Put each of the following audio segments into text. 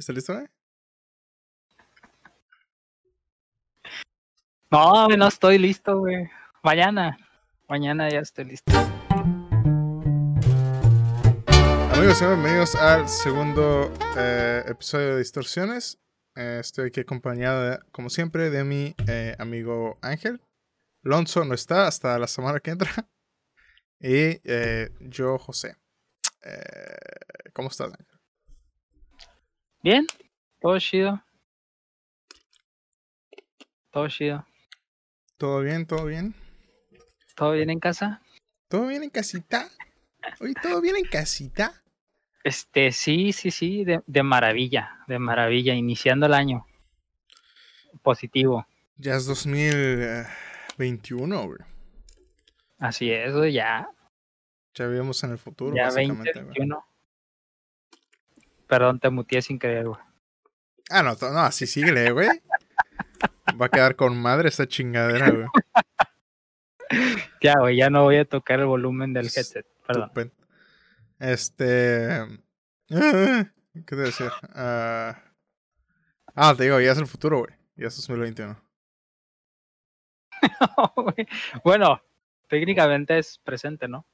¿Estás listo, güey? No, no estoy listo, güey. Mañana. Mañana ya estoy listo. Amigos, bienvenidos al segundo eh, episodio de Distorsiones. Eh, estoy aquí acompañado, como siempre, de mi eh, amigo Ángel. Lonzo no está hasta la semana que entra. Y yo, José. ¿Cómo estás, Ángel? Bien, todo chido. Todo chido. ¿Todo bien? ¿Todo bien? ¿Todo bien en casa? ¿Todo bien en casita? Oye, ¿todo bien en casita? Este, sí, sí, sí, de, de maravilla, de maravilla, iniciando el año. Positivo. Ya es 2021, güey. Así es, ya, Ya vivimos en el futuro, ya básicamente, güey. 2021. Perdón, te muteé sin querer, güey. Ah, no, no, así síguele, güey. Va a quedar con madre esta chingadera, güey. Ya, güey, ya no voy a tocar el volumen del headset, perdón. Este. ah, ¿Qué te decir? Ah, ah, te digo, ya es el futuro, güey. Ya es 2021. güey. bueno, técnicamente es presente, ¿no?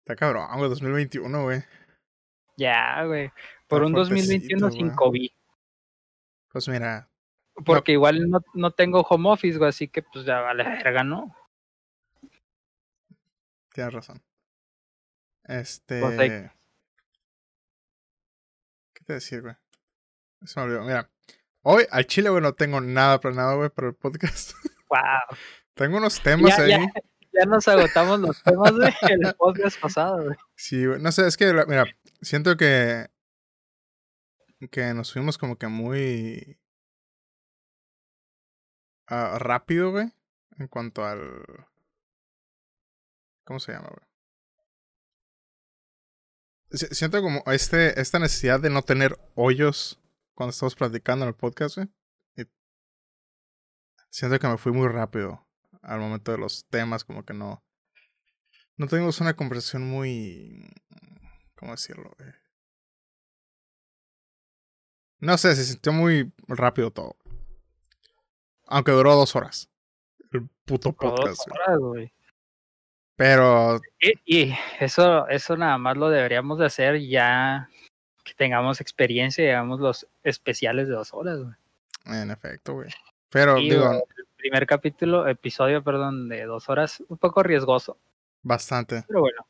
Está cabrón, güey, 2021, güey. Ya, güey. Por un fuertecito, 2021 sin. COVID. Pues mira, Porque igual no, no tengo home office, güey, así que pues ya vale verga, ¿no? tienes razón. Este. Pues hay- ¿Qué te decir, güey? Se me olvidó. Mira, hoy al chile, güey, no tengo nada planeado, güey, para el podcast. Wow. tengo unos temas Ya, ahí. ya. Ya nos agotamos los temas de el podcast pasado, güey. Sí, güey. No sé, es que, mira, siento que. Que nos fuimos como que muy. rápido, güey. En cuanto al. ¿Cómo se llama, güey? Si- Siento como este, esta necesidad de no tener hoyos cuando estamos platicando en el podcast, güey. Siento que me fui muy rápido al momento de los temas, como que no. No tuvimos una conversación muy. ¿Cómo decirlo, güey? No sé, se sintió muy rápido todo. Aunque duró dos horas. El puto dos podcast, güey. horas, güey. Pero Y, y eso, eso nada más lo deberíamos de hacer ya que tengamos experiencia y hagamos los especiales de dos horas, güey. En efecto, güey. Pero Y, digo, el primer capítulo, episodio, perdón, de dos horas, un poco riesgoso, bastante. pero bueno.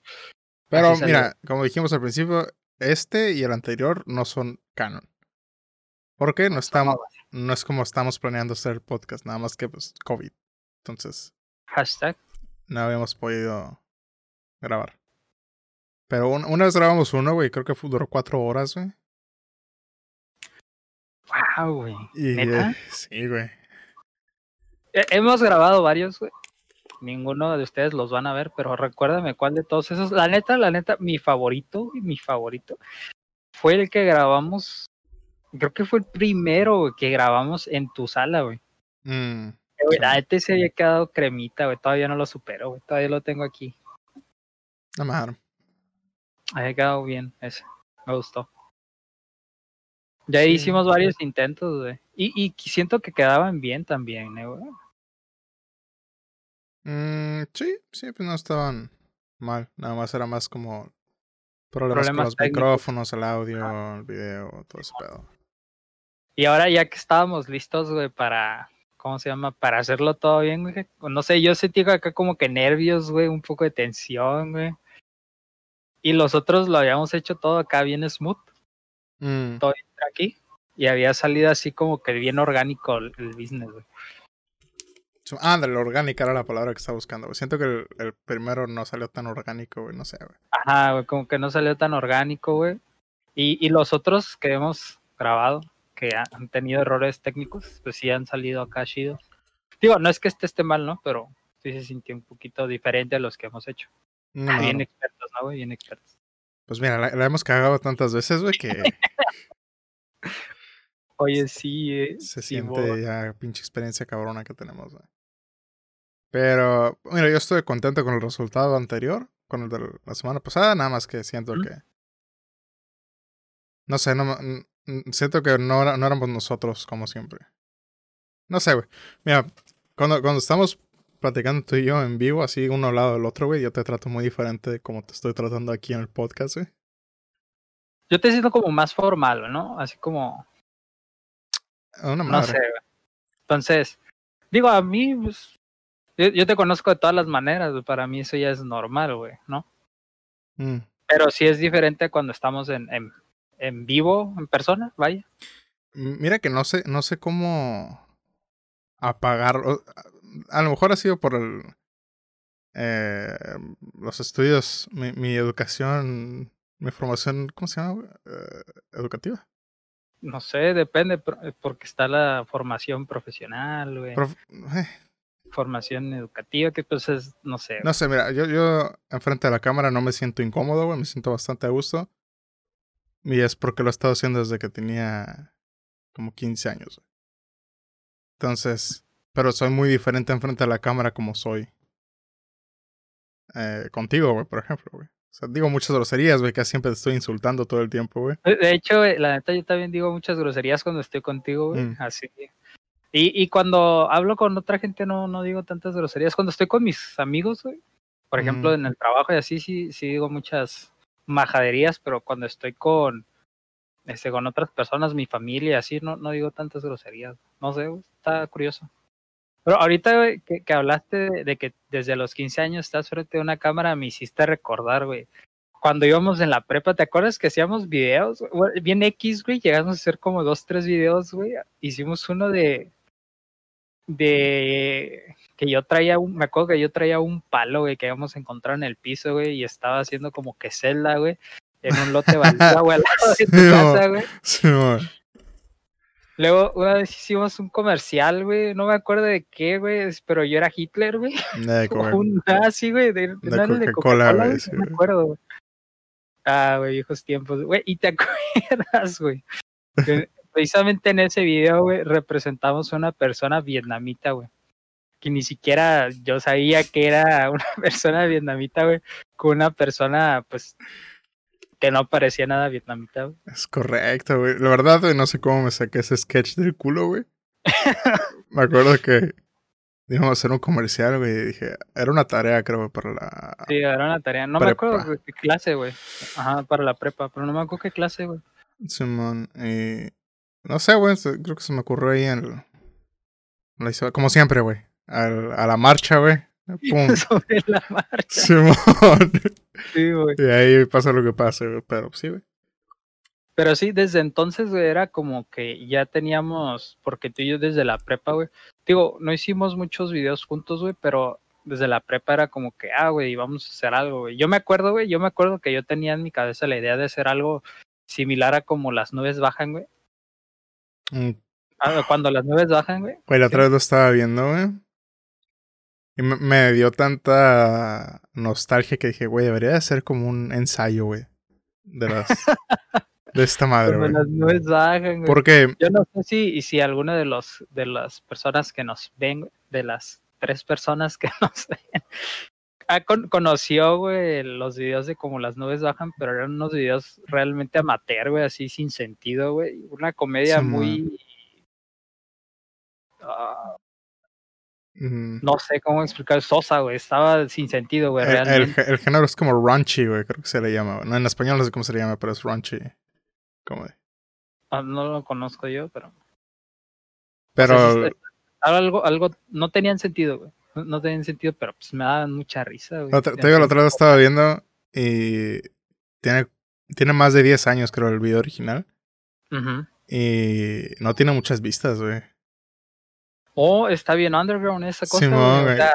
Pero así salió. mira, como dijimos al principio, este y el anterior no son canon. Porque no estamos, no es como estamos planeando hacer el podcast, nada más que pues COVID. Entonces, Hashtag. no habíamos podido grabar. Pero un- una vez grabamos uno, güey, creo que duró cuatro horas, güey. Wow, güey. Y ¿Neta? eh, sí, güey. Hemos grabado varios, güey. Ninguno de ustedes los van a ver, pero recuérdame cuál de todos esos. La neta, la neta, mi favorito, mi favorito, fue el que grabamos. Creo que fue el primero que grabamos en tu sala, güey. Mm, Eh, güey. La neta se había quedado cremita, güey. Todavía no lo supero, güey. Todavía lo tengo aquí. no me dejaron. Había quedado bien ese. Me gustó. Ya Sí. hicimos varios intentos, güey. Y, y siento que quedaban bien también, ¿eh, güey. Mm, sí, sí, pues no estaban mal. Nada más era más como problemas, con los técnicos. micrófonos, el audio, el video, todo ese pedo. Y ahora ya que estábamos listos, güey, para, ¿cómo se llama? Para hacerlo todo bien, güey. No sé, yo sentí acá como que nervios, güey, un poco de tensión, güey. Y los otros lo habíamos hecho todo acá bien smooth, Mm, todo aquí. Y había salido así como que bien orgánico el, el business, güey. Ah, de la orgánica era la palabra que estaba buscando. güey. Siento que el, el primero no salió tan orgánico, güey. No sé, güey. Ajá, güey, como que no salió tan orgánico, güey. Y, y los otros que hemos grabado, que ha- han tenido errores técnicos, pues sí han salido acá chidos. Digo, no es que este esté mal, ¿no? Pero sí se sintió un poquito diferente a los que hemos hecho. No, Ah, bien no. expertos, ¿no, güey? Bien expertos. Pues mira, la, la hemos cagado tantas veces, güey, que Oye, sí, eh, se sí, siente ya pinche experiencia cabrona que tenemos, güey. Pero, mira, yo estoy contento con el resultado anterior, con el de la semana pasada, nada más que siento que. No sé, no, siento que no, no éramos nosotros como siempre. No sé, güey. Mira, cuando, cuando estamos platicando tú y yo en vivo, así uno al lado del otro, güey, yo te trato muy diferente de como te estoy tratando aquí en el podcast, güey. Yo te siento como más formal, ¿no? Así como, Una no sé, güey. Entonces, digo, a mí, pues, yo, yo te conozco de todas las maneras, para mí eso ya es normal, güey, ¿no? Mm. Pero sí es diferente cuando estamos en, en, en vivo, en persona, vaya. Mira que no sé, no sé cómo apagar. o- A lo mejor ha sido por el, eh, los estudios, mi, mi educación, mi formación, ¿cómo se llama? Eh, educativa. No sé, depende, porque está la formación profesional, güey. Prof- eh, formación educativa, que pues es, no sé. no sé, mira, yo, yo enfrente de la cámara no me siento incómodo, güey, me siento bastante a gusto. Y es porque lo he estado haciendo desde que tenía como 15 años. güey. Entonces, pero soy muy diferente enfrente de la cámara como soy eh, contigo, güey, por ejemplo, güey. O sea, digo muchas groserías, güey, que siempre te estoy insultando todo el tiempo, güey. De hecho, la neta, yo también digo muchas groserías cuando estoy contigo, güey. Mm. Así. Y, y cuando hablo con otra gente no, no digo tantas groserías. Cuando estoy con mis amigos, güey. Por ejemplo, Mm. en el trabajo y así, sí, sí digo muchas majaderías, pero cuando estoy con, este, con otras personas, mi familia así, no, no digo tantas groserías. No sé, güey, está curioso. Pero ahorita, güey, que, que hablaste de, de que desde los 15 años estás frente a una cámara, me hiciste recordar, güey. Cuando íbamos en la prepa, ¿te acuerdas que hacíamos videos? güey? Bien X, güey, llegamos a hacer como dos, tres videos, güey. Hicimos uno de. De. que yo traía un. me acuerdo que yo traía un palo, güey, que habíamos encontrado en el piso, güey, y estaba haciendo como que celda, güey, en un lote baldío, güey, al lado de tu Sí, casa, güey. Sí. Luego, una vez hicimos un comercial, güey, no me acuerdo de qué, güey, pero yo era Hitler, güey. Un nazi, güey, de, De de Coca-Cola, güey, sí, no me acuerdo, güey. Ah, güey, viejos tiempos, güey, y te acuerdas, güey. Precisamente en ese video, güey, representamos a una persona vietnamita, güey. Que ni siquiera yo sabía que era una persona vietnamita, güey, con una persona, pues, que no parecía nada vietnamita, güey. Es correcto, güey. La verdad, güey, no sé cómo me saqué ese sketch del culo, güey. me acuerdo que íbamos a hacer un comercial, güey, y dije, era una tarea, creo, para la... Sí, era una tarea. No me acuerdo qué clase, güey. Ajá, para la prepa, pero no me acuerdo qué clase, güey. Simón, y... No sé, güey, creo que se me ocurrió ahí en... el- Como siempre, güey. a la marcha, güey. Pum. Sobre la marcha. Simón. Sí, güey. y ahí pasa lo que pasa, güey. Pero sí, güey. Pero sí, desde entonces, güey, era como que ya teníamos, porque tú y yo desde la prepa, güey, digo, no hicimos muchos videos juntos, güey, pero desde la prepa era como que, ah, güey, vamos a hacer algo, güey. Yo me acuerdo, güey, yo me acuerdo que yo tenía en mi cabeza la idea de hacer algo similar a como las nubes bajan, güey. Mm, Ah, Cuando las nubes bajan, güey. Güey, la otra vez lo estaba viendo, güey. Y me, me dio tanta nostalgia que dije, güey, debería de ser como un ensayo, güey. De las... de esta madre, Cuando güey. las nubes bajan, güey. Porque... Yo no sé si, y si alguna de los de las personas que nos ven, de las tres personas que nos ven, ah, con- conoció, güey, los videos de cómo las nubes bajan, pero eran unos videos realmente amateur, güey, así sin sentido, güey. Una comedia Sí, muy... ah, mm, no sé cómo explicar, sosa, güey, estaba sin sentido, güey, el, el, realmente. el género es como raunchy, güey, creo que se le llama. No, en español no sé cómo se le llama, pero es raunchy. Como de- Ah, No lo conozco yo, pero... Pero... o sea, es- es- algo, algo, no tenían sentido, güey. No, no tenían sentido, pero pues me daban mucha risa, güey. te digo, la otra vez estaba viendo y... Tiene, tiene más de 10 años, creo, el video original. Y no tiene muchas vistas, güey. Oh, está bien underground esa cosa. Simón, güey, o güey. sea,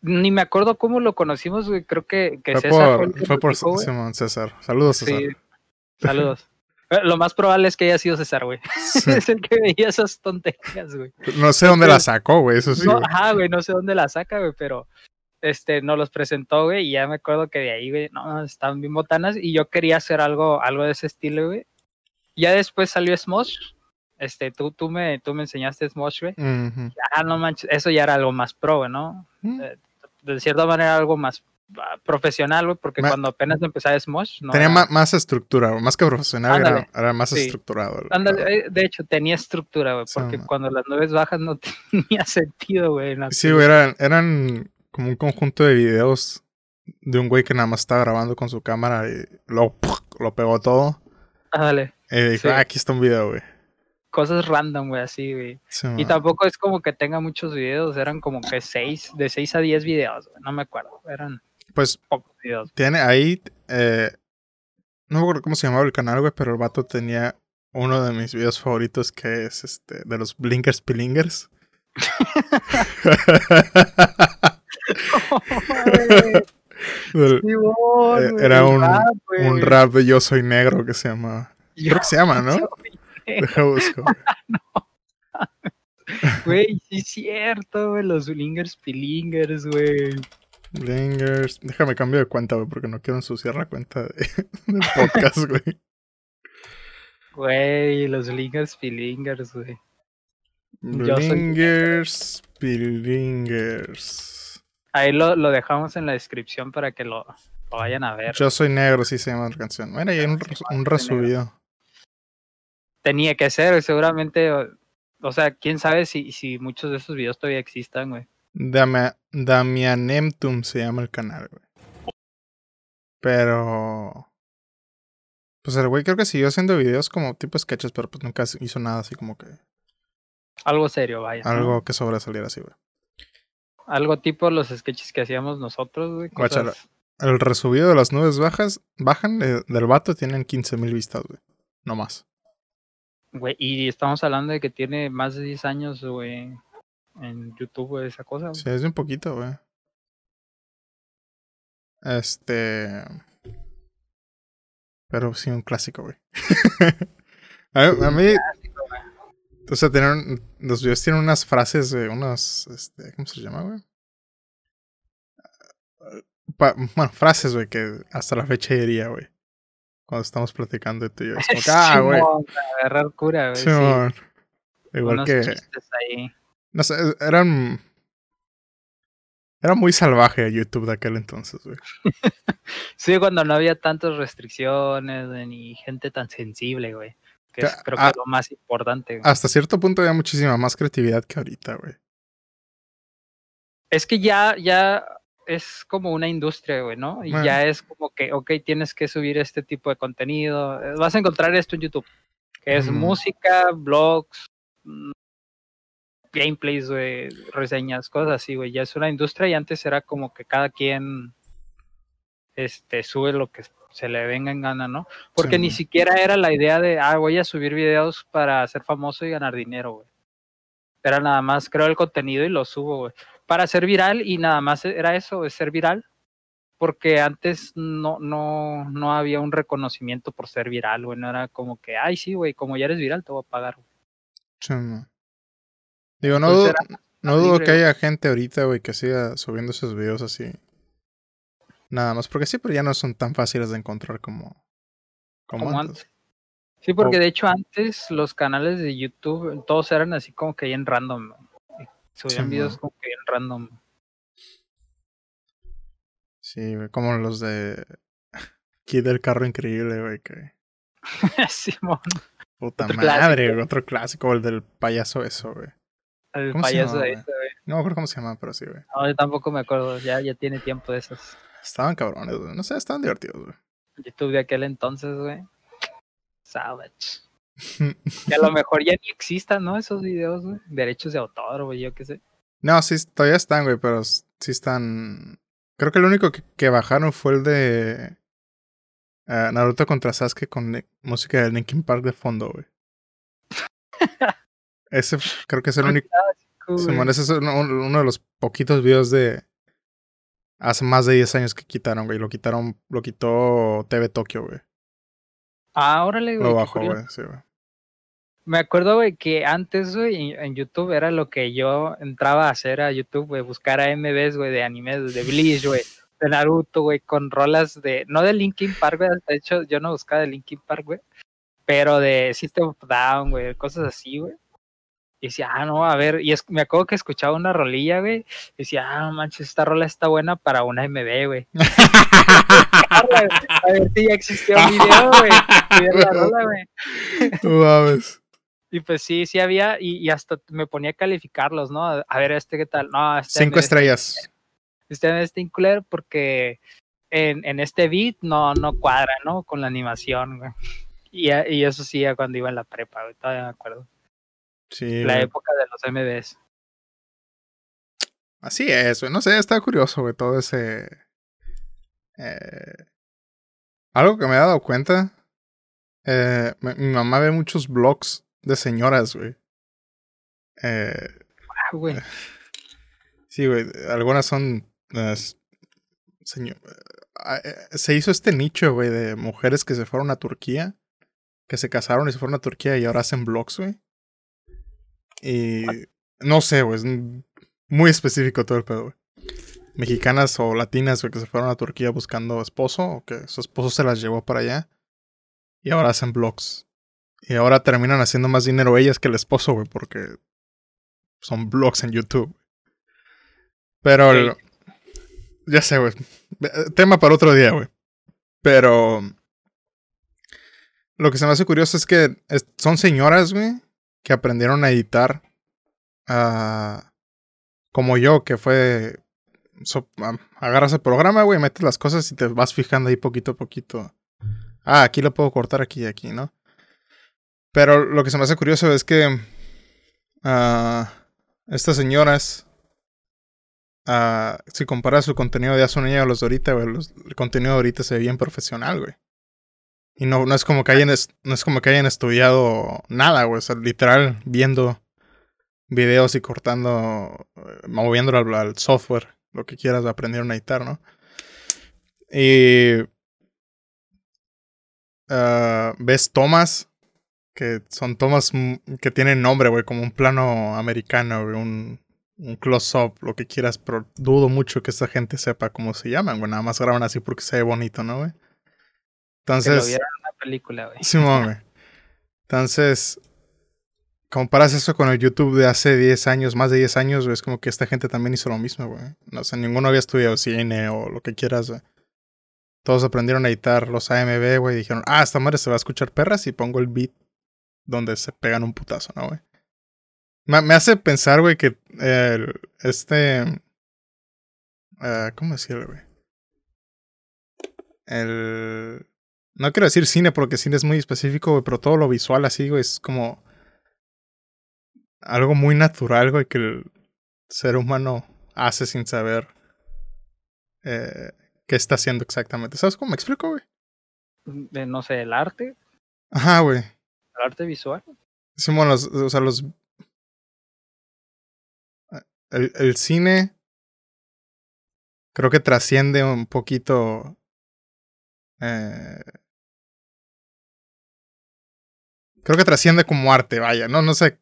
ni me acuerdo cómo lo conocimos, güey. Creo que, que Fue César por, fue por dijo. Simón César. Saludos, César. Sí, saludos. Eh, Lo más probable es que haya sido César, güey. Sí. es el que veía esas tonterías, güey. No sé dónde la sacó, güey, eso sí. No, ajá, güey, no sé dónde la saca, güey, pero este nos los presentó, güey, y ya me acuerdo que de ahí, güey, no, estaban bien botanas y yo quería hacer algo, algo de ese estilo, güey. Ya después salió Smosh. Este, tú, tú me, tú me enseñaste Smosh, güey. Ujú. Ah, no manches, eso ya era algo más pro, ¿no? Mm. Eh, de cierta manera algo más profesional, güey, porque Ma- cuando apenas empezaba Smosh, no Tenía era- más, estructura, más que profesional, era, más sí. estructurado. eh, de hecho, tenía estructura, güey, porque cuando las nubes bajas no tenía sentido, güey. Sí, güey, eran, eran como un conjunto de videos de un güey que nada más estaba grabando con su cámara y luego ¡puf! lo pegó todo. Y dijo, Sí. ah, aquí está un video, güey. cosas random, güey, así, güey. Sí, Y tampoco es como que tenga muchos videos, eran como que seis, de seis a diez videos, güey, no me acuerdo, eran Pues tiene ahí, eh, no me acuerdo cómo se llamaba el canal, güey, pero el vato tenía uno de mis videos favoritos que es este, de los Blinkers Pilingers. Del- Eh, era un- rap, un güey. rap de Yo Soy Negro que se llama... Yo Creo que se llama, ¿no? Deja busco. güey. Güey, sí es cierto, güey, los Lingers Pilingers, güey. Blingers. Déjame cambio de cuenta, güey, porque no quiero ensuciar la cuenta de, del podcast, güey. Güey, los Lingers Pilingers, güey. Soy- Blingers, Pilingers. Ahí lo, lo dejamos en la descripción para que lo, lo vayan a ver. Yo soy negro, sí se llama la canción. Mira, hay un, un resubido. Tenía que ser, seguramente. O, o sea, quién sabe si, si muchos de esos videos todavía existan, güey. Dama- Damianemtum se llama el canal, güey. Pero. Pues el güey creo que siguió haciendo videos como tipo sketches, pero pues nunca hizo nada así como que. Algo serio, vaya. ¿no? Algo que sobresaliera así, güey. Algo tipo los sketches que hacíamos nosotros, güey. El resubido de las nubes bajas, bajan eh, del vato, tienen 15.000 vistas, güey. No más. Güey, y estamos hablando de que tiene más de 10 años, güey, en YouTube, esa cosa. güey. Sí, es un poquito, güey. Este. Pero sí, un clásico, güey. a, a mí, o sea, tienen, los videos tienen unas frases, güey, unos, este, ¿cómo se llama, güey? Pa- bueno, frases, güey, que hasta la fecha diría, güey. Cuando estamos platicando tú y yo. Es como ah, güey. Agarrar cura, güey. sí. Igual Unos que, ahí. No sé, eran, era muy salvaje YouTube de aquel entonces, güey. Sí, cuando no había tantas restricciones ni gente tan sensible, güey. Que es creo que ah, es lo más importante. güey. Hasta cierto punto había muchísima más creatividad que ahorita, güey. Es que ya, ya es como una industria, güey, ¿no? Y Bueno. ya es como que, ok, tienes que subir este tipo de contenido. eh, Vas a encontrar esto en YouTube. Que es música, blogs, gameplays, güey, reseñas, cosas así, güey. Ya es una industria y antes era como que cada quien este, sube lo que se le venga en gana, ¿no? Porque Sí, ni siquiera era la idea de, ah, voy a subir videos para ser famoso y ganar dinero, güey. Era nada más creo el contenido y lo subo, güey. Para ser viral y nada más era eso, de ser viral. Porque antes no, no, no había un reconocimiento por ser viral, güey. No era como que, ay, sí, güey, como ya eres viral, te voy a pagar. güey". Sí. Digo, no, Entonces dudo, no dudo que haya gente ahorita, güey, que siga subiendo esos videos así. Nada más, porque sí, pero ya no son tan fáciles de encontrar como, como, Como antes. antes. Sí, porque de hecho antes los canales de YouTube, todos eran así como que en random. Subían Sí, videos mo. como que en random. Sí, como los de Kid del carro increíble, güey, que Simón, puta Otro madre, clásico. otro clásico, el del payaso eso, güey. El ¿Cómo se payaso llama, de ese, güey. No me acuerdo cómo se llama, pero sí, güey. No, yo tampoco me acuerdo, ya, ya tiene tiempo de esos. Estaban cabrones, güey. No sé, estaban divertidos, güey. YouTube de aquel entonces, güey. Savage. Que a lo mejor ya ni existan, ¿no? Esos videos, güey. Derechos de autor, güey, yo qué sé. No, sí, todavía están, güey, pero sí están. Creo que el único que, que bajaron fue el de ah, Naruto contra Sasuke con música de Linkin Park de fondo, güey. Ese creo que es el único. Güey. Simón, ese es uno, uno de los poquitos videos de hace más de 10 años que quitaron, güey. Lo quitaron, lo quitó TV Tokyo, güey. Ah, órale, güey. Lo bajó, güey, sí, güey. Me acuerdo, güey, que antes, güey, en, YouTube era lo que yo entraba a hacer a YouTube, güey, buscar a MVs, güey, de animes, de Bleach, güey, de Naruto, güey, con rolas de, no de Linkin Park, güey, de hecho yo no buscaba de Linkin Park, güey, pero de System of Down, güey, cosas así, güey. Y decía, ah, no, a ver, y es, me acuerdo que escuchaba una rolilla, güey. Y decía, ah, manches, esta rola está buena para una MB, güey. a ver si ya existía un video, güey. la rola, güey. Y pues sí, sí había, y, hasta me ponía a calificarlos, ¿no? A ver, este qué tal. No, este Cinco estrellas. Este, este incluir porque en, en, este beat no, no cuadra, ¿no? Con la animación, güey. Y, y eso sí, cuando iba en la prepa, güey, todavía me acuerdo. Sí. La época de los MBs. Así es, güey. No sé, está curioso, güey, todo ese. Eh... Algo que me he dado cuenta. Eh, mi, mamá ve muchos blogs de señoras, güey. Eh, ah, güey. Sí, güey. Algunas son. señor, ah, eh, se hizo este nicho, güey, de mujeres que se fueron a Turquía. Que se casaron y se fueron a Turquía y ahora hacen blogs, güey. Y no sé, güey, es muy específico todo el pedo, güey. Mexicanas o latinas, güey, que se fueron a Turquía buscando esposo o que su esposo se las llevó para allá. Y ahora hacen blogs. Y ahora terminan haciendo más dinero ellas que el esposo, güey, porque son blogs en YouTube. Pero ya sé, güey. Tema para otro día, güey. Pero lo que se me hace curioso es que son señoras, güey, que aprendieron a editar como yo, que fue agarras el programa, güey, metes las cosas y te vas fijando ahí poquito a poquito. Ah, aquí lo puedo cortar aquí y aquí, ¿no? Pero lo que se me hace curioso es que uh, estas señoras, uh, si comparas su contenido de hace un año a los de ahorita, güey, el contenido de ahorita se ve bien profesional, güey. Y no, no es como que hayan, no es como que hayan estudiado nada, güey. O sea, literal, viendo videos y cortando, eh, moviéndolo al, software, lo que quieras, aprendieron a editar, ¿no? Y uh, ves tomas, que son tomas que tienen nombre, güey, como un plano americano, un, un close-up, lo que quieras, pero dudo mucho que esta gente sepa cómo se llaman, güey. Nada más graban así porque se ve bonito, ¿no, güey? Entonces. en la película, güey. Simón, güey. Entonces, comparas eso con el YouTube de hace 10 años, más de 10 años, güey, es como que esta gente también hizo lo mismo, güey. No sé, ninguno había estudiado cine o lo que quieras, güey. Todos aprendieron a editar los AMB, güey, y dijeron, ah, esta madre se va a escuchar perras y pongo el beat donde se pegan un putazo, ¿no, güey? Me, hace pensar, güey, que este... Uh, ¿Cómo decirlo, güey? El no quiero decir cine porque cine es muy específico, güey, pero todo lo visual así, güey, es como algo muy natural, güey, que el ser humano hace sin saber eh, qué está haciendo exactamente. ¿Sabes cómo me explico, güey? no sé, el arte. Ajá, güey. El arte visual. Sí, bueno, los, o sea, los... El, el cine creo que trasciende un poquito eh, Creo que trasciende como arte, vaya. No, no sé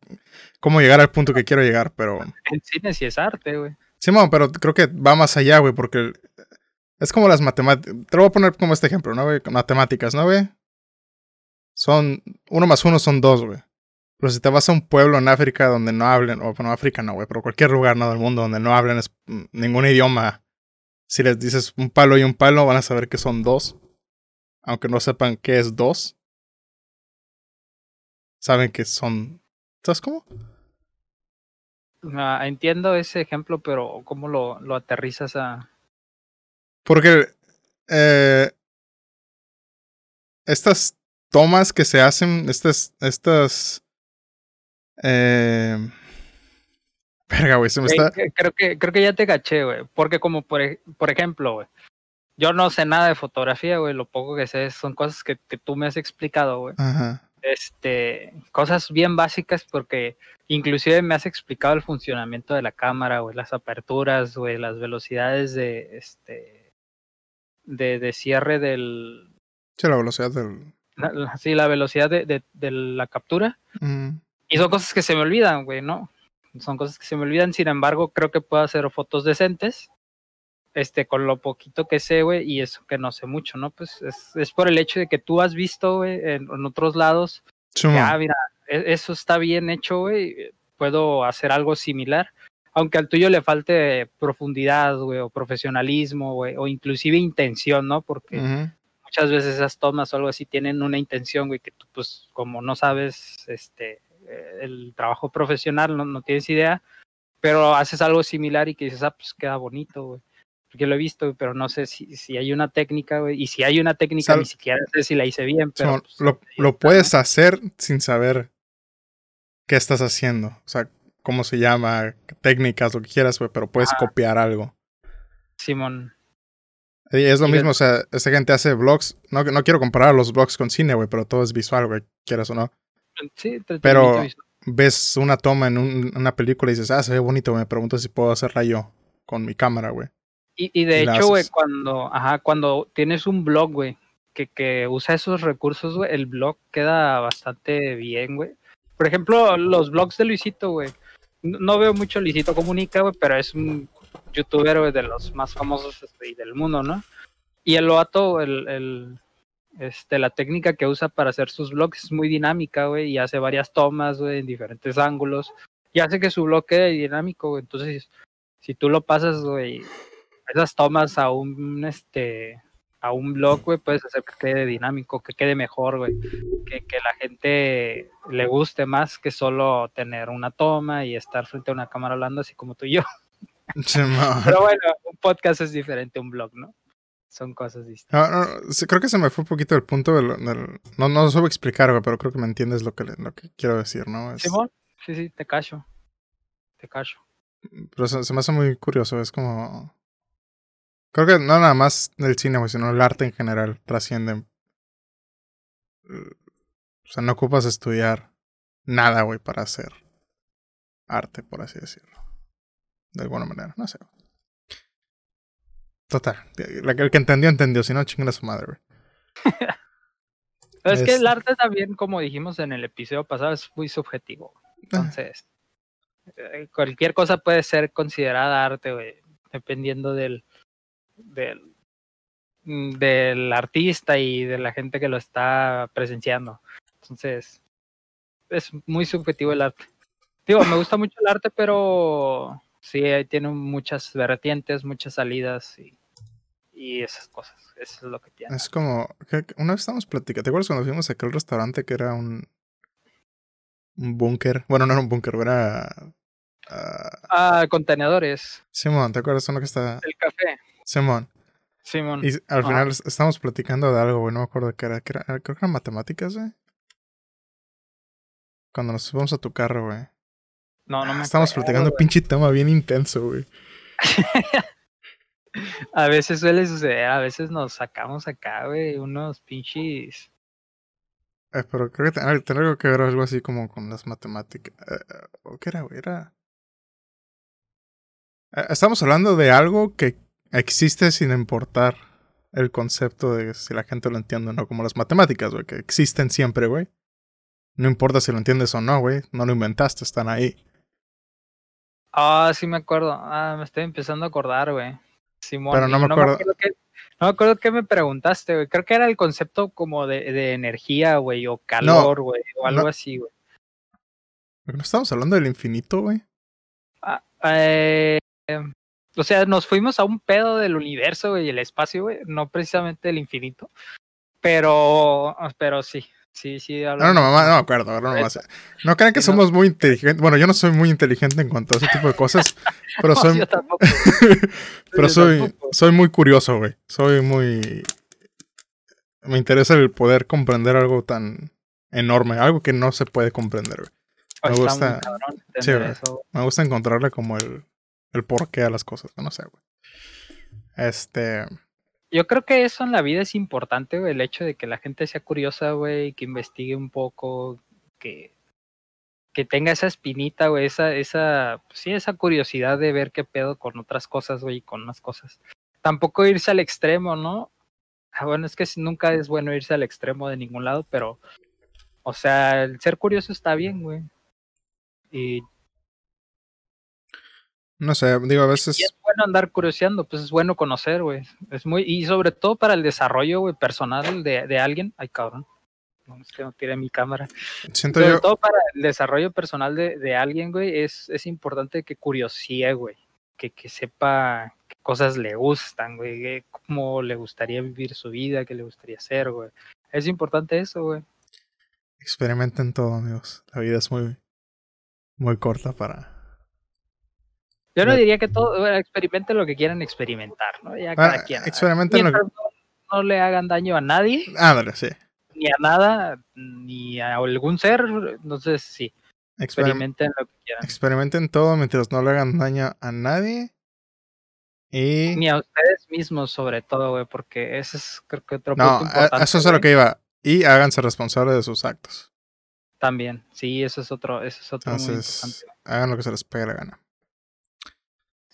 cómo llegar al punto que quiero llegar, pero. El cine sí es arte, güey. Sí, bueno, pero creo que va más allá, güey, porque es como las matemáticas. Te lo voy a poner como este ejemplo, ¿no, güey? Matemáticas, ¿no, güey? Son. Uno más uno son dos, güey. Pero si te vas a un pueblo en África donde no hablen, o bueno, África no, güey, pero cualquier lugar ¿no? del mundo donde no hablen ningún idioma, si les dices un palo y un palo, van a saber que son dos. Aunque no sepan qué es dos saben que son. ¿Sabes cómo? Ah, entiendo ese ejemplo, pero ¿cómo lo, lo aterrizas a...? Porque eh, estas tomas que se hacen, estas... estas eh, verga, güey, se me está... Creo que, creo que ya te caché, güey. Porque como, por, por ejemplo, güey, yo no sé nada de fotografía, güey. Lo poco que sé son cosas que, que tú me has explicado, güey. Ajá este, cosas bien básicas porque inclusive me has explicado el funcionamiento de la cámara, o las aperturas, o las velocidades de, este, de, de cierre del... Sí, la velocidad del... sí, la velocidad de, de, la captura. Y son cosas que se me olvidan, güey, ¿no? Son cosas que se me olvidan, sin embargo, creo que puedo hacer fotos decentes este, con lo poquito que sé, güey, y eso que no sé mucho, ¿no? Pues es, es por el hecho de que tú has visto, güey, en, otros lados, ah, mira, e, eso está bien hecho, güey, puedo hacer algo similar, aunque al tuyo le falte profundidad, güey, o profesionalismo, güey, o inclusive intención, ¿no? Porque muchas veces esas tomas o algo así tienen una intención, güey, que tú, pues, como no sabes, este, eh, el trabajo profesional, no, no tienes idea, pero haces algo similar y que dices, ah, pues queda bonito, güey. Porque lo he visto, pero no sé si, si hay una técnica, güey, y si hay una técnica, ni siquiera sé si la hice bien, pero... Pues, lo, lo puedes hacer sin saber qué estás haciendo. O sea, cómo se llama, técnicas, lo que quieras, güey, pero puedes copiar algo. Simón. Y es lo Y de- mismo, o sea, esta gente hace vlogs. No, no quiero comparar los vlogs con cine, güey, pero todo es visual, güey, quieras o no. Sí, Pero- visual. Ves una toma en un- una película y dices, ah, se ve bonito, me pregunto si puedo hacerla yo con mi cámara, güey. Y, y de hecho, güey, cuando, ajá, cuando tienes un blog, güey, que, que usa esos recursos, güey, el blog queda bastante bien, güey. Por ejemplo, los blogs de Luisito, güey. No, veo mucho Luisito Comunica, güey, pero es un youtuber, güey, de los más famosos este, del mundo, ¿no? Y el Loato, el, el, este, la técnica que usa para hacer sus blogs es muy dinámica, güey, y hace varias tomas, güey, en diferentes ángulos. Y hace que su blog quede dinámico, güey. Entonces, si tú lo pasas, güey, esas tomas a un este a un blog, güey, puedes hacer que quede dinámico, que quede mejor, güey, que, que la gente le guste más que solo tener una toma y estar frente a una cámara hablando así como tú y yo. Pero bueno, un podcast es diferente a un blog, ¿no? Son cosas distintas. No, no, sí, creo que se me fue un poquito el punto del... del- no, no lo supe explicar, güey, pero creo que me entiendes lo que, le- lo que quiero decir, ¿no? Es- Simón, sí, sí, te cacho. Te cacho. pero se, se me hace muy curioso, es como... Creo que no nada más el cine, güey, sino el arte en general trasciende. O sea, no ocupas estudiar nada, güey, para hacer arte, por así decirlo. De alguna manera, no sé. Total, el que entendió, entendió, si no, chingan a su madre, güey. Pero es que Es- el arte también, como dijimos en el episodio pasado, es muy subjetivo. Entonces, eh, cualquier cosa puede ser considerada arte, güey, dependiendo del, del, mm, del artista y de la gente que lo está presenciando. Entonces, es muy subjetivo el arte. Digo, me gusta mucho el arte, pero sí, tiene muchas vertientes, muchas salidas y, y esas cosas. Eso es lo que tiene. Es como, una vez estábamos platicando, ¿te acuerdas cuando fuimos a aquel restaurante que era un, un búnker? Bueno, no era un búnker, era... Ah, contenedores, Simón, ¿te acuerdas uno que está... el café, Simón. Simón. Y al Ajá. final es- estábamos platicando de algo, güey, no me acuerdo qué era, que era, creo que eran matemáticas, güey. Cuando nos subimos a tu carro, güey. No, no me acuerdo, platicando un pinche tema bien intenso, güey. A veces suele suceder, a veces nos sacamos acá, güey, unos pinches. Eh, pero creo que tiene algo que ver algo así como con las matemáticas. Eh, eh, ¿O qué era, güey? Era... Eh, estamos hablando de algo que existe sin importar el concepto de si la gente lo entiende o no, como las matemáticas, güey, que existen siempre, güey. No importa si lo entiendes o no, güey. No lo inventaste, están ahí. Ah, sí me acuerdo. Ah, me estoy empezando a acordar, güey. Simón. Pero no me acuerdo. qué, no me acuerdo qué me preguntaste, güey. Creo que era el concepto como de, de energía, güey, o calor, güey, o algo no. así, güey. ¿No estamos hablando del infinito, güey? Ah, eh, o sea, nos fuimos a un pedo del universo, güey, y el espacio, güey, no precisamente del infinito. Pero, pero sí, sí, sí. No, no, no, mamá, no me acuerdo. No, no crean que Sí, no. somos muy inteligentes. Bueno, yo no soy muy inteligente en cuanto a ese tipo de cosas, pero No, soy, yo tampoco, güey. pero Yo soy, tampoco. soy muy curioso, güey. Soy muy... Me interesa el poder comprender algo tan enorme, algo que no se puede comprender, güey. Me gusta- sí, güey. Me gusta encontrarle como el, el porqué a las cosas, no sé, güey. Este... Yo creo que eso en la vida es importante, güey, el hecho de que la gente sea curiosa, güey, que investigue un poco, que, que tenga esa espinita, güey, esa, esa, pues sí, esa curiosidad de ver qué pedo con otras cosas, güey, y con más cosas. Tampoco irse al extremo, ¿no? Ah, bueno, es que nunca es bueno irse al extremo de ningún lado, pero, o sea, el ser curioso está bien, güey. Y, No sé, digo, a y veces... es bueno andar curioseando, pues es bueno conocer, güey. Es muy, y sobre todo para el desarrollo, güey, personal de, de alguien. Ay, cabrón. No, es que no tiene mi cámara. Siento Sobre yo. todo para el desarrollo personal de, de alguien, güey, es, es importante que curiosie, güey. Que, que sepa qué cosas le gustan, güey. Cómo le gustaría vivir su vida, qué le gustaría hacer, güey. Es importante eso, güey. Experimenten todo, amigos. La vida es muy, muy corta para. Yo no diría que todo, experimenten lo que quieran experimentar, ¿no? Ya Ah, cada quien. experimenten lo que. No, no le hagan daño a nadie, Ándale, sí. ni a nada, ni a algún ser, entonces sí, Experim- experimenten lo que quieran. experimenten todo mientras no le hagan daño a nadie. Y. Ni a ustedes mismos, sobre todo, güey, porque ese es, creo que otro No, punto importante. eso es a lo que iba. Y háganse responsables de sus actos. También, sí, eso es otro, eso es otro muy importante. hagan lo que se les pegue la gana.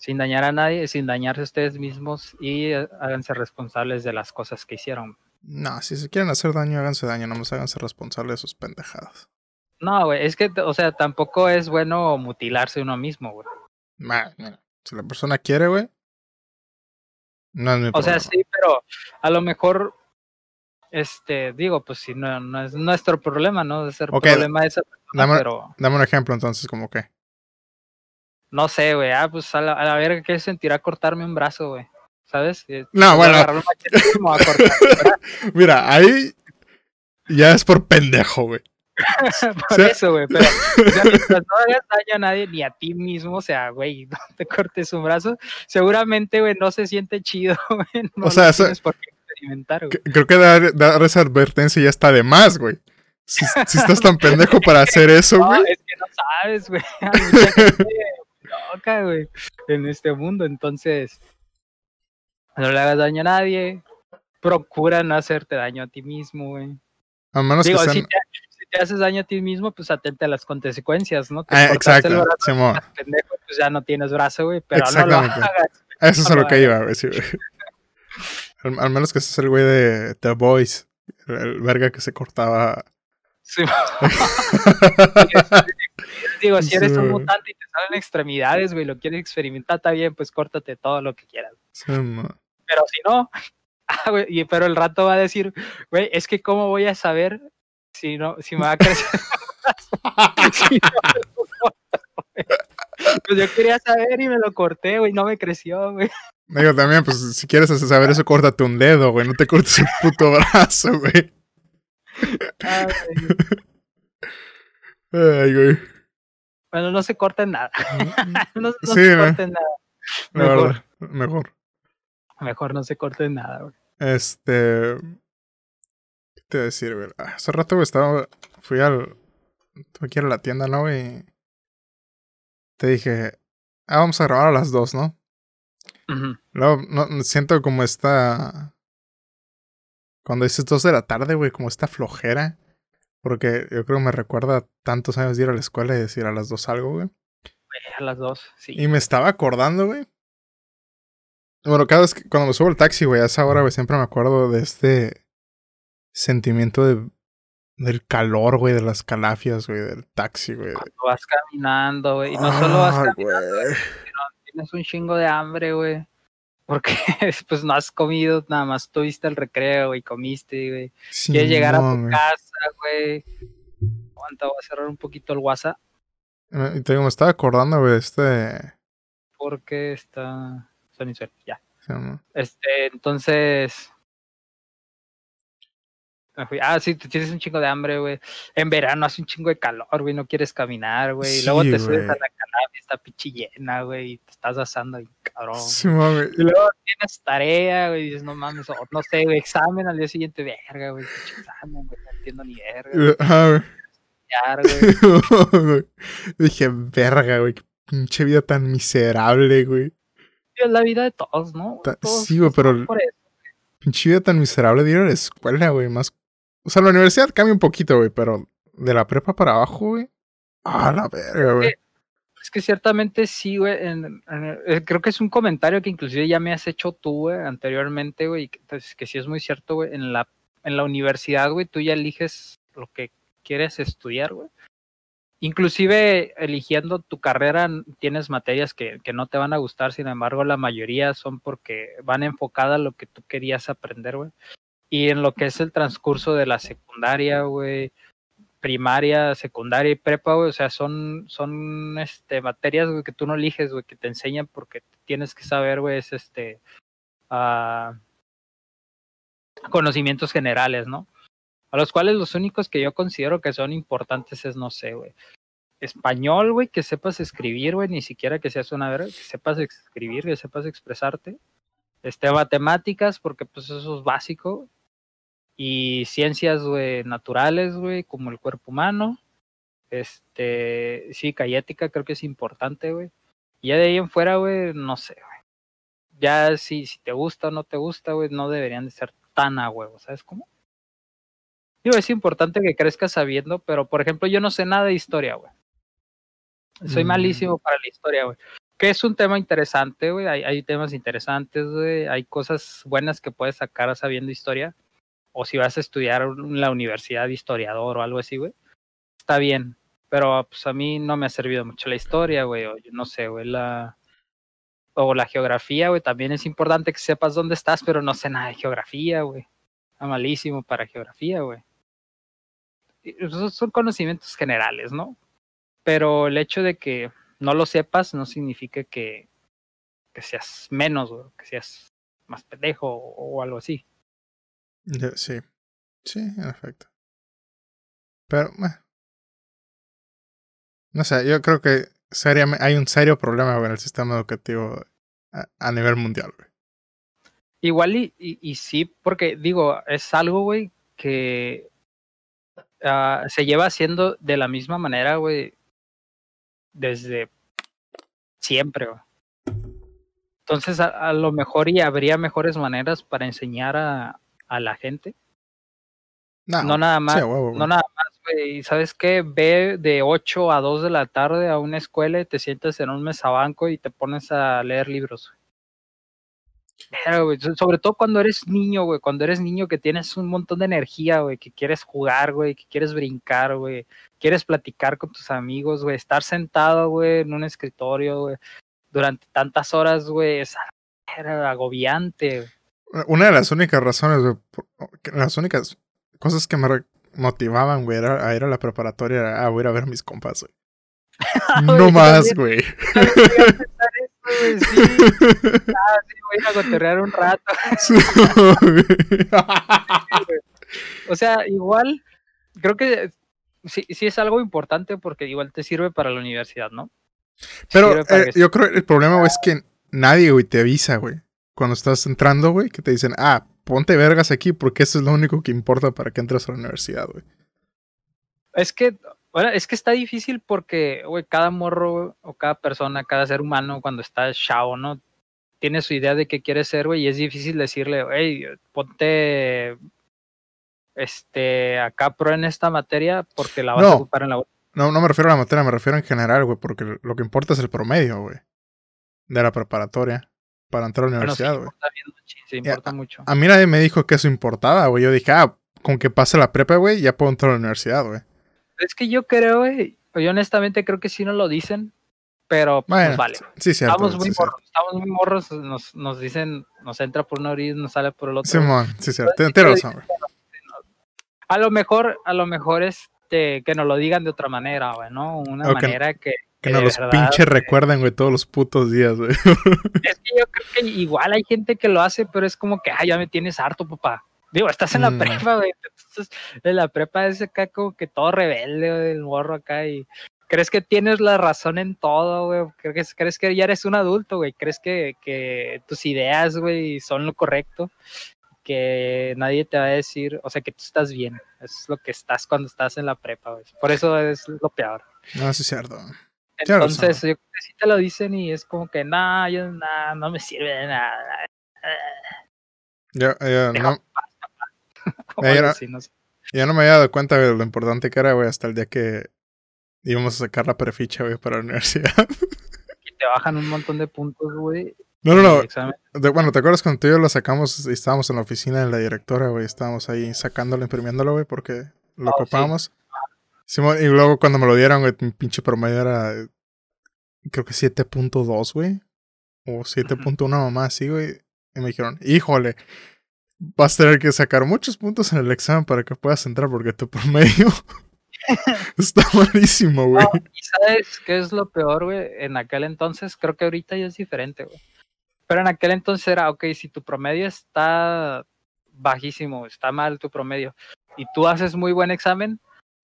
Sin dañar a nadie, sin dañarse ustedes mismos y eh, háganse responsables de las cosas que hicieron. No, si se quieren hacer daño, háganse daño. Nomás háganse responsables de sus pendejadas. No, güey, es que, o sea, tampoco es bueno mutilarse uno mismo, güey. Si la persona quiere, güey. No es mi O sea, problema. sí, pero a lo mejor, este, digo, pues si no, no es nuestro problema, ¿no? Es el problema de esa persona, dame- pero Dame un ejemplo, entonces, como que. No sé, güey, ah, pues a la, a la verga, ¿qué sentirá cortarme un brazo, güey? ¿Sabes? Eh, No, a bueno. a cortar. Mira, ahí. Ya es por pendejo, güey. Por sea- eso, güey, pero o sea, mientras no hagas daño a nadie ni a ti mismo, o sea, güey, no te cortes un brazo, seguramente, güey, no se siente chido, güey. No O sea, eso- por qué experimentar, güey. Creo que dar, dar esa advertencia ya está de más, güey. Si, si estás tan pendejo para hacer eso, No, güey. es que no sabes, güey. Loca, güey, en este mundo, entonces no le hagas daño a nadie. Procura no hacerte daño a ti mismo, güey. A menos Digo, que si te, si te haces daño a ti mismo, pues atente a las consecuencias, ¿no? Te el exacto, brazo, pendejo, pues ya no tienes brazo, güey, pero no lo Exactamente. hagas. Eso es a lo que iba, güey. sí, güey. Al, al menos que seas el güey de The Boys. El, el verga que se cortaba. Sí, Digo, si eres Sí, un mutante y te salen extremidades, güey, lo quieres experimentar, está bien, pues córtate todo lo que quieras. Sí, Pero si no, ah, güey, y, pero el rato va a decir, güey, es que cómo voy a saber si no, si me va a crecer. Si no pues yo quería saber y me lo corté, güey, no me creció, güey. Digo, también, pues si quieres saber eso, córtate un dedo, güey. No te cortes el puto brazo, güey. Ay, güey. Bueno, no se corten nada. No, no Sí, se ¿no? corten nada. Mejor, verdad, mejor. mejor no se corten nada, güey. Este. ¿Qué te iba a decir, güey? Ah, Hace rato, güey, estaba. Fui al. Tuve que ir a la tienda, ¿no, güey? Te dije. Ah, vamos a grabar a las dos, ¿no? Luego, no, siento como esta. Cuando dices dos de la tarde, güey, como esta flojera. Porque yo creo que me recuerda tantos años de ir a la escuela y decir a las dos algo, güey. Güey, A las dos, sí. Y me estaba acordando, güey. Bueno, cada vez que cuando me subo al taxi, güey, a esa hora, güey, siempre me acuerdo de este sentimiento de, del calor, güey, de las calafias, güey, del taxi, güey. Cuando vas caminando, güey. Y no solo vas Ah, caminando, güey. tienes un chingo de hambre, güey. Porque pues no has comido, nada más tuviste el recreo y comiste, güey. Quieres llegar a tu casa, güey. Aguanta, voy a cerrar un poquito el WhatsApp Me- Y te digo, me estaba acordando, güey, este. porque está. Son insuel- ya. Este, entonces. Me fui. Ah, sí, tú tienes un chingo de hambre, güey. En verano hace un chingo de calor, güey. No quieres caminar, güey. y luego Sí, te subes güey. a la calafia, está pichi llena, güey. Y te estás asando ahí, cabrón. Simón, güey. Y luego tienes tarea, güey, y dices, no mames, o no sé, güey, examen al día siguiente, verga, güey, pinche examen, güey, no entiendo ni verga, Ajá, güey. güey. Dije, verga, güey, qué pinche vida tan miserable, güey. Es la vida de todos, ¿no? Todos sí, güey, pero-. Pinche vida tan miserable de ir a la escuela, güey. Más. O sea, la universidad cambia un poquito, güey, pero de la prepa para abajo, güey. Ah, la verga, güey. Es que ciertamente sí, güey, en- eh, creo que es un comentario que inclusive ya me has hecho tú, güey, anteriormente, güey, que, pues, que sí es muy cierto, güey, en la, en la universidad, güey, tú ya eliges lo que quieres estudiar, güey. Inclusive eligiendo tu carrera tienes materias que, que no te van a gustar, sin embargo la mayoría son porque van enfocadas a lo que tú querías aprender, güey. Y en lo que es el transcurso de la secundaria, güey, primaria, secundaria y prepa, güey, o sea, son, son este, materias, güey, que tú no eliges, güey, que te enseñan porque tienes que saber, güey, es este, uh, conocimientos generales, ¿no? A los cuales los únicos que yo considero que son importantes es, no sé, güey, español, güey, que sepas escribir, güey, ni siquiera que seas una verga, que sepas escribir, que sepas expresarte. Este, matemáticas, porque pues eso es básico. Y ciencias, naturales, güey, como el cuerpo humano. Este, sí, ética creo que es importante, güey. Y ya de ahí en fuera, güey, no sé, güey. Ya si, si te gusta o no te gusta, güey, no deberían de ser tan a huevo, ¿sabes cómo? Digo, es importante que crezcas sabiendo, pero por ejemplo, yo no sé nada de historia, güey. Soy mm. malísimo para la historia, güey. Que es un tema interesante, güey. Hay, hay temas interesantes, güey. Hay cosas buenas que puedes sacar sabiendo historia. O si vas a estudiar en la universidad de historiador o algo así, güey. Está bien. Pero pues a mí no me ha servido mucho la historia, güey. O yo no sé, güey. La... O la geografía, güey. También es importante que sepas dónde estás, pero no sé nada de geografía, güey. Está malísimo para geografía, güey. Esos son conocimientos generales, ¿no? pero el hecho de que no lo sepas no significa que, que seas menos, o que seas más pendejo o, algo así. Sí, sí, en efecto. Pero, no sé, yo creo que hay un serio problema con el sistema educativo a, nivel mundial, güey. Igual y, y, sí, porque digo, es algo, güey, que uh, se lleva haciendo de la misma manera, güey, desde siempre. Entonces, a, lo mejor y habría mejores maneras para enseñar a, a la gente. No, no nada más, no nada más, güey. ¿Sabes qué? Ve de 8 a 2 de la tarde a una escuela y te sientas en un mesabanco y te pones a leer libros. Sobre todo cuando eres niño, güey. Cuando eres niño que tienes un montón de energía, güey. Que quieres jugar, güey. Que quieres brincar, güey. Quieres platicar con tus amigos, güey. Estar sentado, güey, en un escritorio, güey. Durante tantas horas, güey. Era agobiante. Una de las únicas razones, güey. Las únicas cosas que me motivaban, güey, era a ir a la preparatoria. Era, ah, a ir a ver a mis compas, güey. no más, güey. sí. Ah, sí, voy a cotorrear un rato. o sea, igual, creo que sí, sí es algo importante porque igual te sirve para la universidad, ¿no? Pero eh, yo creo que el problema, es que nadie, güey, te avisa, güey. Cuando estás entrando, güey, que te dicen, ah, ponte vergas aquí porque eso es lo único que importa para que entres a la universidad, güey. Es que, bueno, es que está difícil porque, güey, cada morro o cada persona, cada ser humano cuando está chao, ¿no? Tiene su idea de qué quiere ser, güey, y es difícil decirle, hey, ponte este acá pro en esta materia porque la vas a ocupar en la No, no me refiero a la materia, me refiero en general, güey, porque lo que importa es el promedio, güey, de la preparatoria para entrar a la universidad, güey. sí, importa mucho. A mí nadie me dijo que eso importaba, güey. Yo dije, ah, con que pase la prepa, güey, ya puedo entrar a la universidad, güey. Es que yo creo, güey, yo honestamente creo que sí nos lo dicen, pero pues vale. Sí, cierto, estamos, muy morros, estamos muy morros, nos, nos dicen, nos entra por una orilla y nos sale por el otro. Simón, sí, cierto, tienes razón. A lo mejor, a lo mejor este, que nos lo digan de otra manera, güey, ¿no? Una manera que... Que, nos los pinches recuerden, güey, todos los putos días, güey. Es que yo creo que igual hay gente que lo hace, pero es como que, ah, ya me tienes harto, papá. Digo, estás en la mm. prepa, güey. Entonces, en la prepa es acá como que todo rebelde, güey, el morro acá y crees que tienes la razón en todo, güey. Crees, crees que ya eres un adulto, güey. Crees que, que tus ideas, güey, son lo correcto. Que nadie te va a decir, o sea, que tú estás bien. es lo que estás cuando estás en la prepa, güey. Por eso es lo peor. No, sí es cierto. Entonces, yo creo que sí te lo dicen y es como que, nah, yo, nah, no me sirve de nada. Yo, yo no, ya, no, me había dado cuenta de lo importante que era, güey, hasta el día que íbamos a sacar la preficha, güey, para la universidad. Y te bajan un montón de puntos, güey. No, no, no. bueno, ¿te acuerdas cuando tú y yo lo sacamos y estábamos en la oficina de la directora, güey? Estábamos ahí sacándolo, imprimiéndolo, güey, porque lo y luego cuando me lo dieron, güey, mi pinche promedio era, creo que 7.2, güey. O 7.1 mamá, así, güey. Y me dijeron, híjole, vas a tener que sacar muchos puntos en el examen para que puedas entrar porque tu promedio está malísimo, güey. No, ¿Y sabes qué es lo peor, güey? En aquel entonces, creo que ahorita ya es diferente, güey. Pero en aquel entonces era, ok, si tu promedio está bajísimo, está mal tu promedio, y tú haces muy buen examen,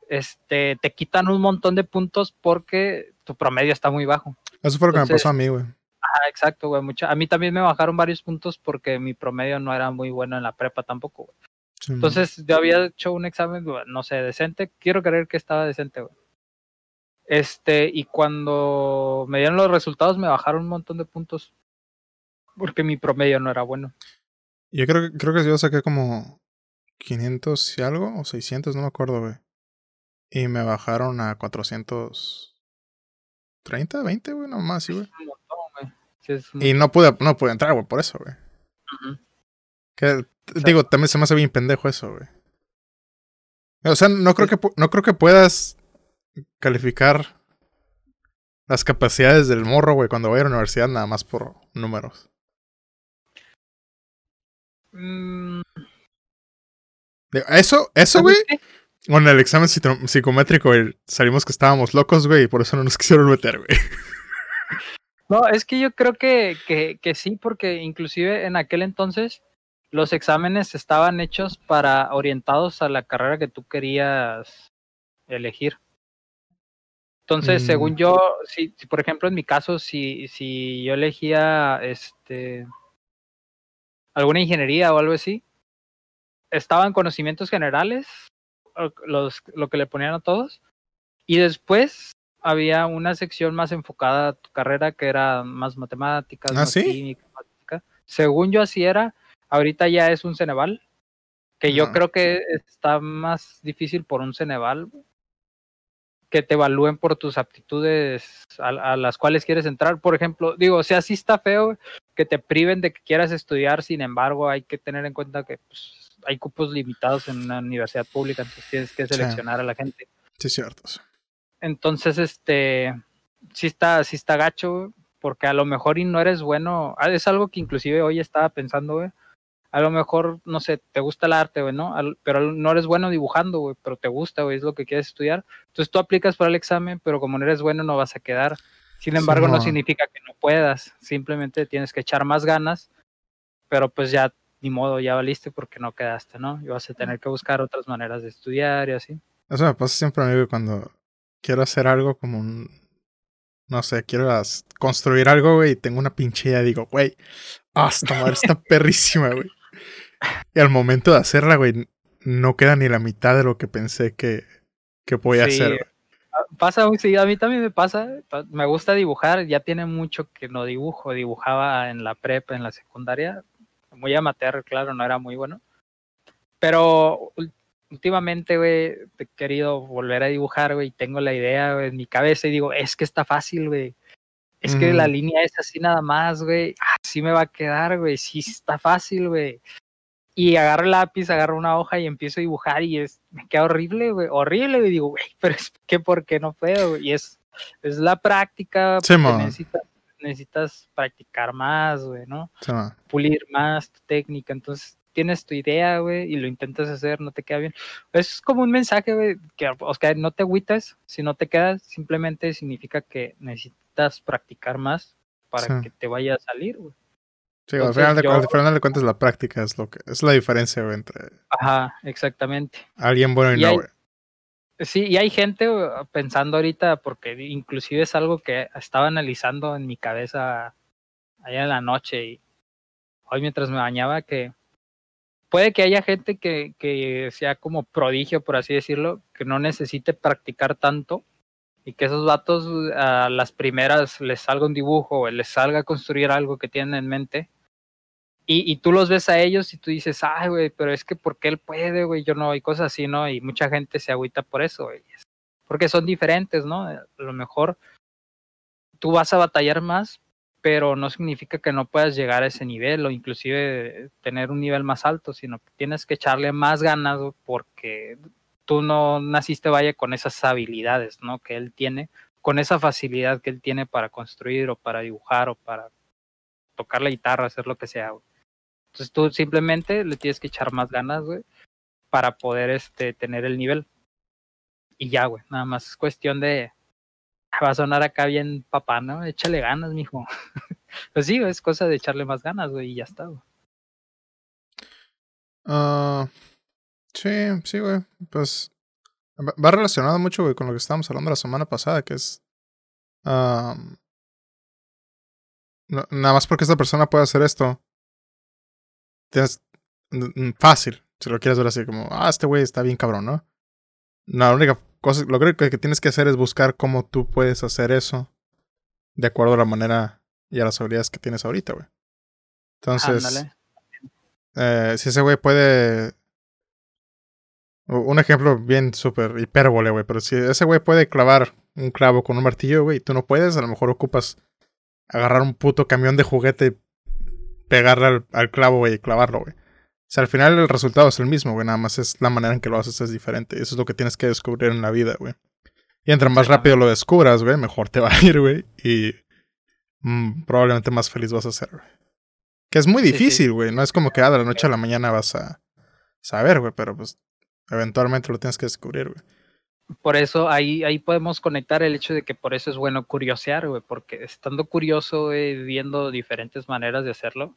este, te quitan un montón de puntos porque tu promedio está muy bajo. Eso fue lo que me pasó a mí, güey. Ah, exacto, güey. Mucha, a mí también me bajaron varios puntos porque mi promedio no era muy bueno en la prepa tampoco, güey. Sí. Entonces yo había hecho un examen, no sé, decente. Quiero creer que estaba decente, güey. Este, y cuando me dieron los resultados me bajaron un montón de puntos porque mi promedio no era bueno. Yo creo, que- creo que yo saqué como 500 y algo, o 600, no me acuerdo, güey. Y me bajaron a 430, 20, güey, nomás, sí, güey. Sí, un- Y no pude, no pude entrar, güey, por eso, güey. Que, digo, también se me hace bien pendejo eso, güey. O sea, no creo que no creo que puedas calificar las capacidades del morro, güey, cuando vaya a la universidad nada más por números. Mm, Eso, eso, güey, con el examen psicométrico, güey, salimos que estábamos locos, güey, y por eso no nos quisieron meter, güey. No, es que yo creo que, que, que sí, porque inclusive en aquel entonces los exámenes estaban hechos para orientados a la carrera que tú querías elegir. Entonces, Mm. según yo, si, si, por ejemplo en mi caso, si, si yo elegía este alguna ingeniería o algo así, estaban conocimientos generales, los, lo que le ponían a todos, y después había una sección más enfocada a tu carrera que era más matemáticas, ¿Ah, más sí? química, física. Según yo así era, ahorita ya es un Ceneval, que yo Ah. creo que está más difícil por un Ceneval que te evalúen por tus aptitudes a, a las cuales quieres entrar. Por ejemplo, digo, o sea, sí está feo que te priven de que quieras estudiar, sin embargo, hay que tener en cuenta que pues, hay cupos limitados en una universidad pública, entonces tienes que Sí. seleccionar a la gente. Sí, cierto. sí. Entonces, este, sí está, sí está gacho, porque a lo mejor y no eres bueno, ah, es algo que inclusive hoy estaba pensando, güey, a lo mejor, no sé, te gusta el arte, güey, ¿no? Al- Pero no eres bueno dibujando, güey, pero te gusta, güey, es lo que quieres estudiar. Entonces tú aplicas para el examen, pero como no eres bueno no vas a quedar. Sin embargo, no significa que no puedas, simplemente tienes que echar más ganas, pero pues ya, ni modo, ya valiste porque no quedaste, ¿no? Y vas a tener que buscar otras maneras de estudiar y así. Eso me pasa siempre a mí, cuando quiero hacer algo como un... No sé, quiero construir algo, güey, y tengo una pinche idea y digo, güey, esta madre está perrísima, güey. Y al momento de hacerla, güey, no queda ni la mitad de lo que pensé que, que podía Sí, hacer, güey. Ah, Pasa muy seguido, a mí también me pasa, pa- me gusta dibujar, ya tiene mucho que no dibujo, dibujaba en la prepa, en la secundaria, muy amateur, claro, no era muy bueno, pero últimamente, güey, he querido volver a dibujar, güey, y tengo la idea güey, en mi cabeza y digo, es que está fácil, güey, es que la línea es así nada más, güey, así me va a quedar, güey, sí está fácil, güey. Y agarro el lápiz, agarro una hoja y empiezo a dibujar y es, me queda horrible, güey, horrible, güey. Digo, güey, pero es que ¿por qué no puedo? güey? Y es, es la práctica, Sí, necesitas, necesitas practicar más, güey, ¿no? Llama. Pulir más tu técnica. Entonces tienes tu idea, güey, y lo intentas hacer, no te queda bien. Es como un mensaje, güey, que, o sea, no te agüitas, si no te queda, simplemente significa que necesitas practicar más para Sí. que te vaya a salir, güey. Sí, al final, de, yo- al final de cuentas la práctica es lo que es la diferencia güey, entre Ajá, exactamente. alguien bueno y, Y no, hay- güey. Sí, y hay gente güey, pensando ahorita, porque inclusive es algo que estaba analizando en mi cabeza allá en la noche y hoy mientras me bañaba, que puede que haya gente que, que sea como prodigio, por así decirlo, que no necesite practicar tanto y que esos vatos a las primeras les salga un dibujo o les salga a construir algo que tienen en mente. Y, y tú los ves a ellos y tú dices, ay, güey, pero es que ¿por qué él puede, güey? Yo no, y cosas así, ¿no? Y mucha gente se agüita por eso, güey. Porque son diferentes, ¿no? A lo mejor tú vas a batallar más, pero no significa que no puedas llegar a ese nivel o inclusive tener un nivel más alto, sino que tienes que echarle más ganas porque tú no naciste, vaya, con esas habilidades, ¿no? Que él tiene, con esa facilidad que él tiene para construir o para dibujar o para tocar la guitarra, hacer lo que sea. güey. Entonces tú simplemente le tienes que echar más ganas, güey, para poder este, tener el nivel. Y ya, güey, nada más es cuestión de... Va a sonar acá bien papá, ¿no? Échale ganas, mijo. pues sí, es cosa de echarle más ganas, güey, y ya está, güey. Ah, sí, sí, güey. Pues va relacionado mucho, güey, con lo que estábamos hablando la semana pasada, que es... nada más porque esta persona puede hacer esto. Fácil, si lo quieres ver así, como, ah, este güey está bien cabrón, ¿no? No, la única cosa, lo que, que tienes que hacer es buscar cómo tú puedes hacer eso de acuerdo a la manera y a las habilidades que tienes ahorita, güey. Entonces, eh, si ese güey puede un ejemplo bien súper hipérbole, güey. Pero si ese güey puede clavar un clavo con un martillo, güey, y tú no puedes, a lo mejor ocupas agarrar un puto camión de juguete y pegarle al, clavo, güey, y clavarlo, güey. O sea, al final el resultado es el mismo, güey. Nada más es la manera en que lo haces es diferente. Eso es lo que tienes que descubrir en la vida, güey. Y entre más rápido lo descubras, güey, mejor te va a ir, güey. Y mm, probablemente más feliz vas a ser, güey. Que es muy difícil, güey. No es como que ah, de la noche a la mañana vas a saber, güey. Pero pues Eventualmente lo tienes que descubrir, güey. Por eso ahí, ahí podemos conectar el hecho de que por eso es bueno curiosear, güey, porque estando curioso, güey, viendo diferentes maneras de hacerlo,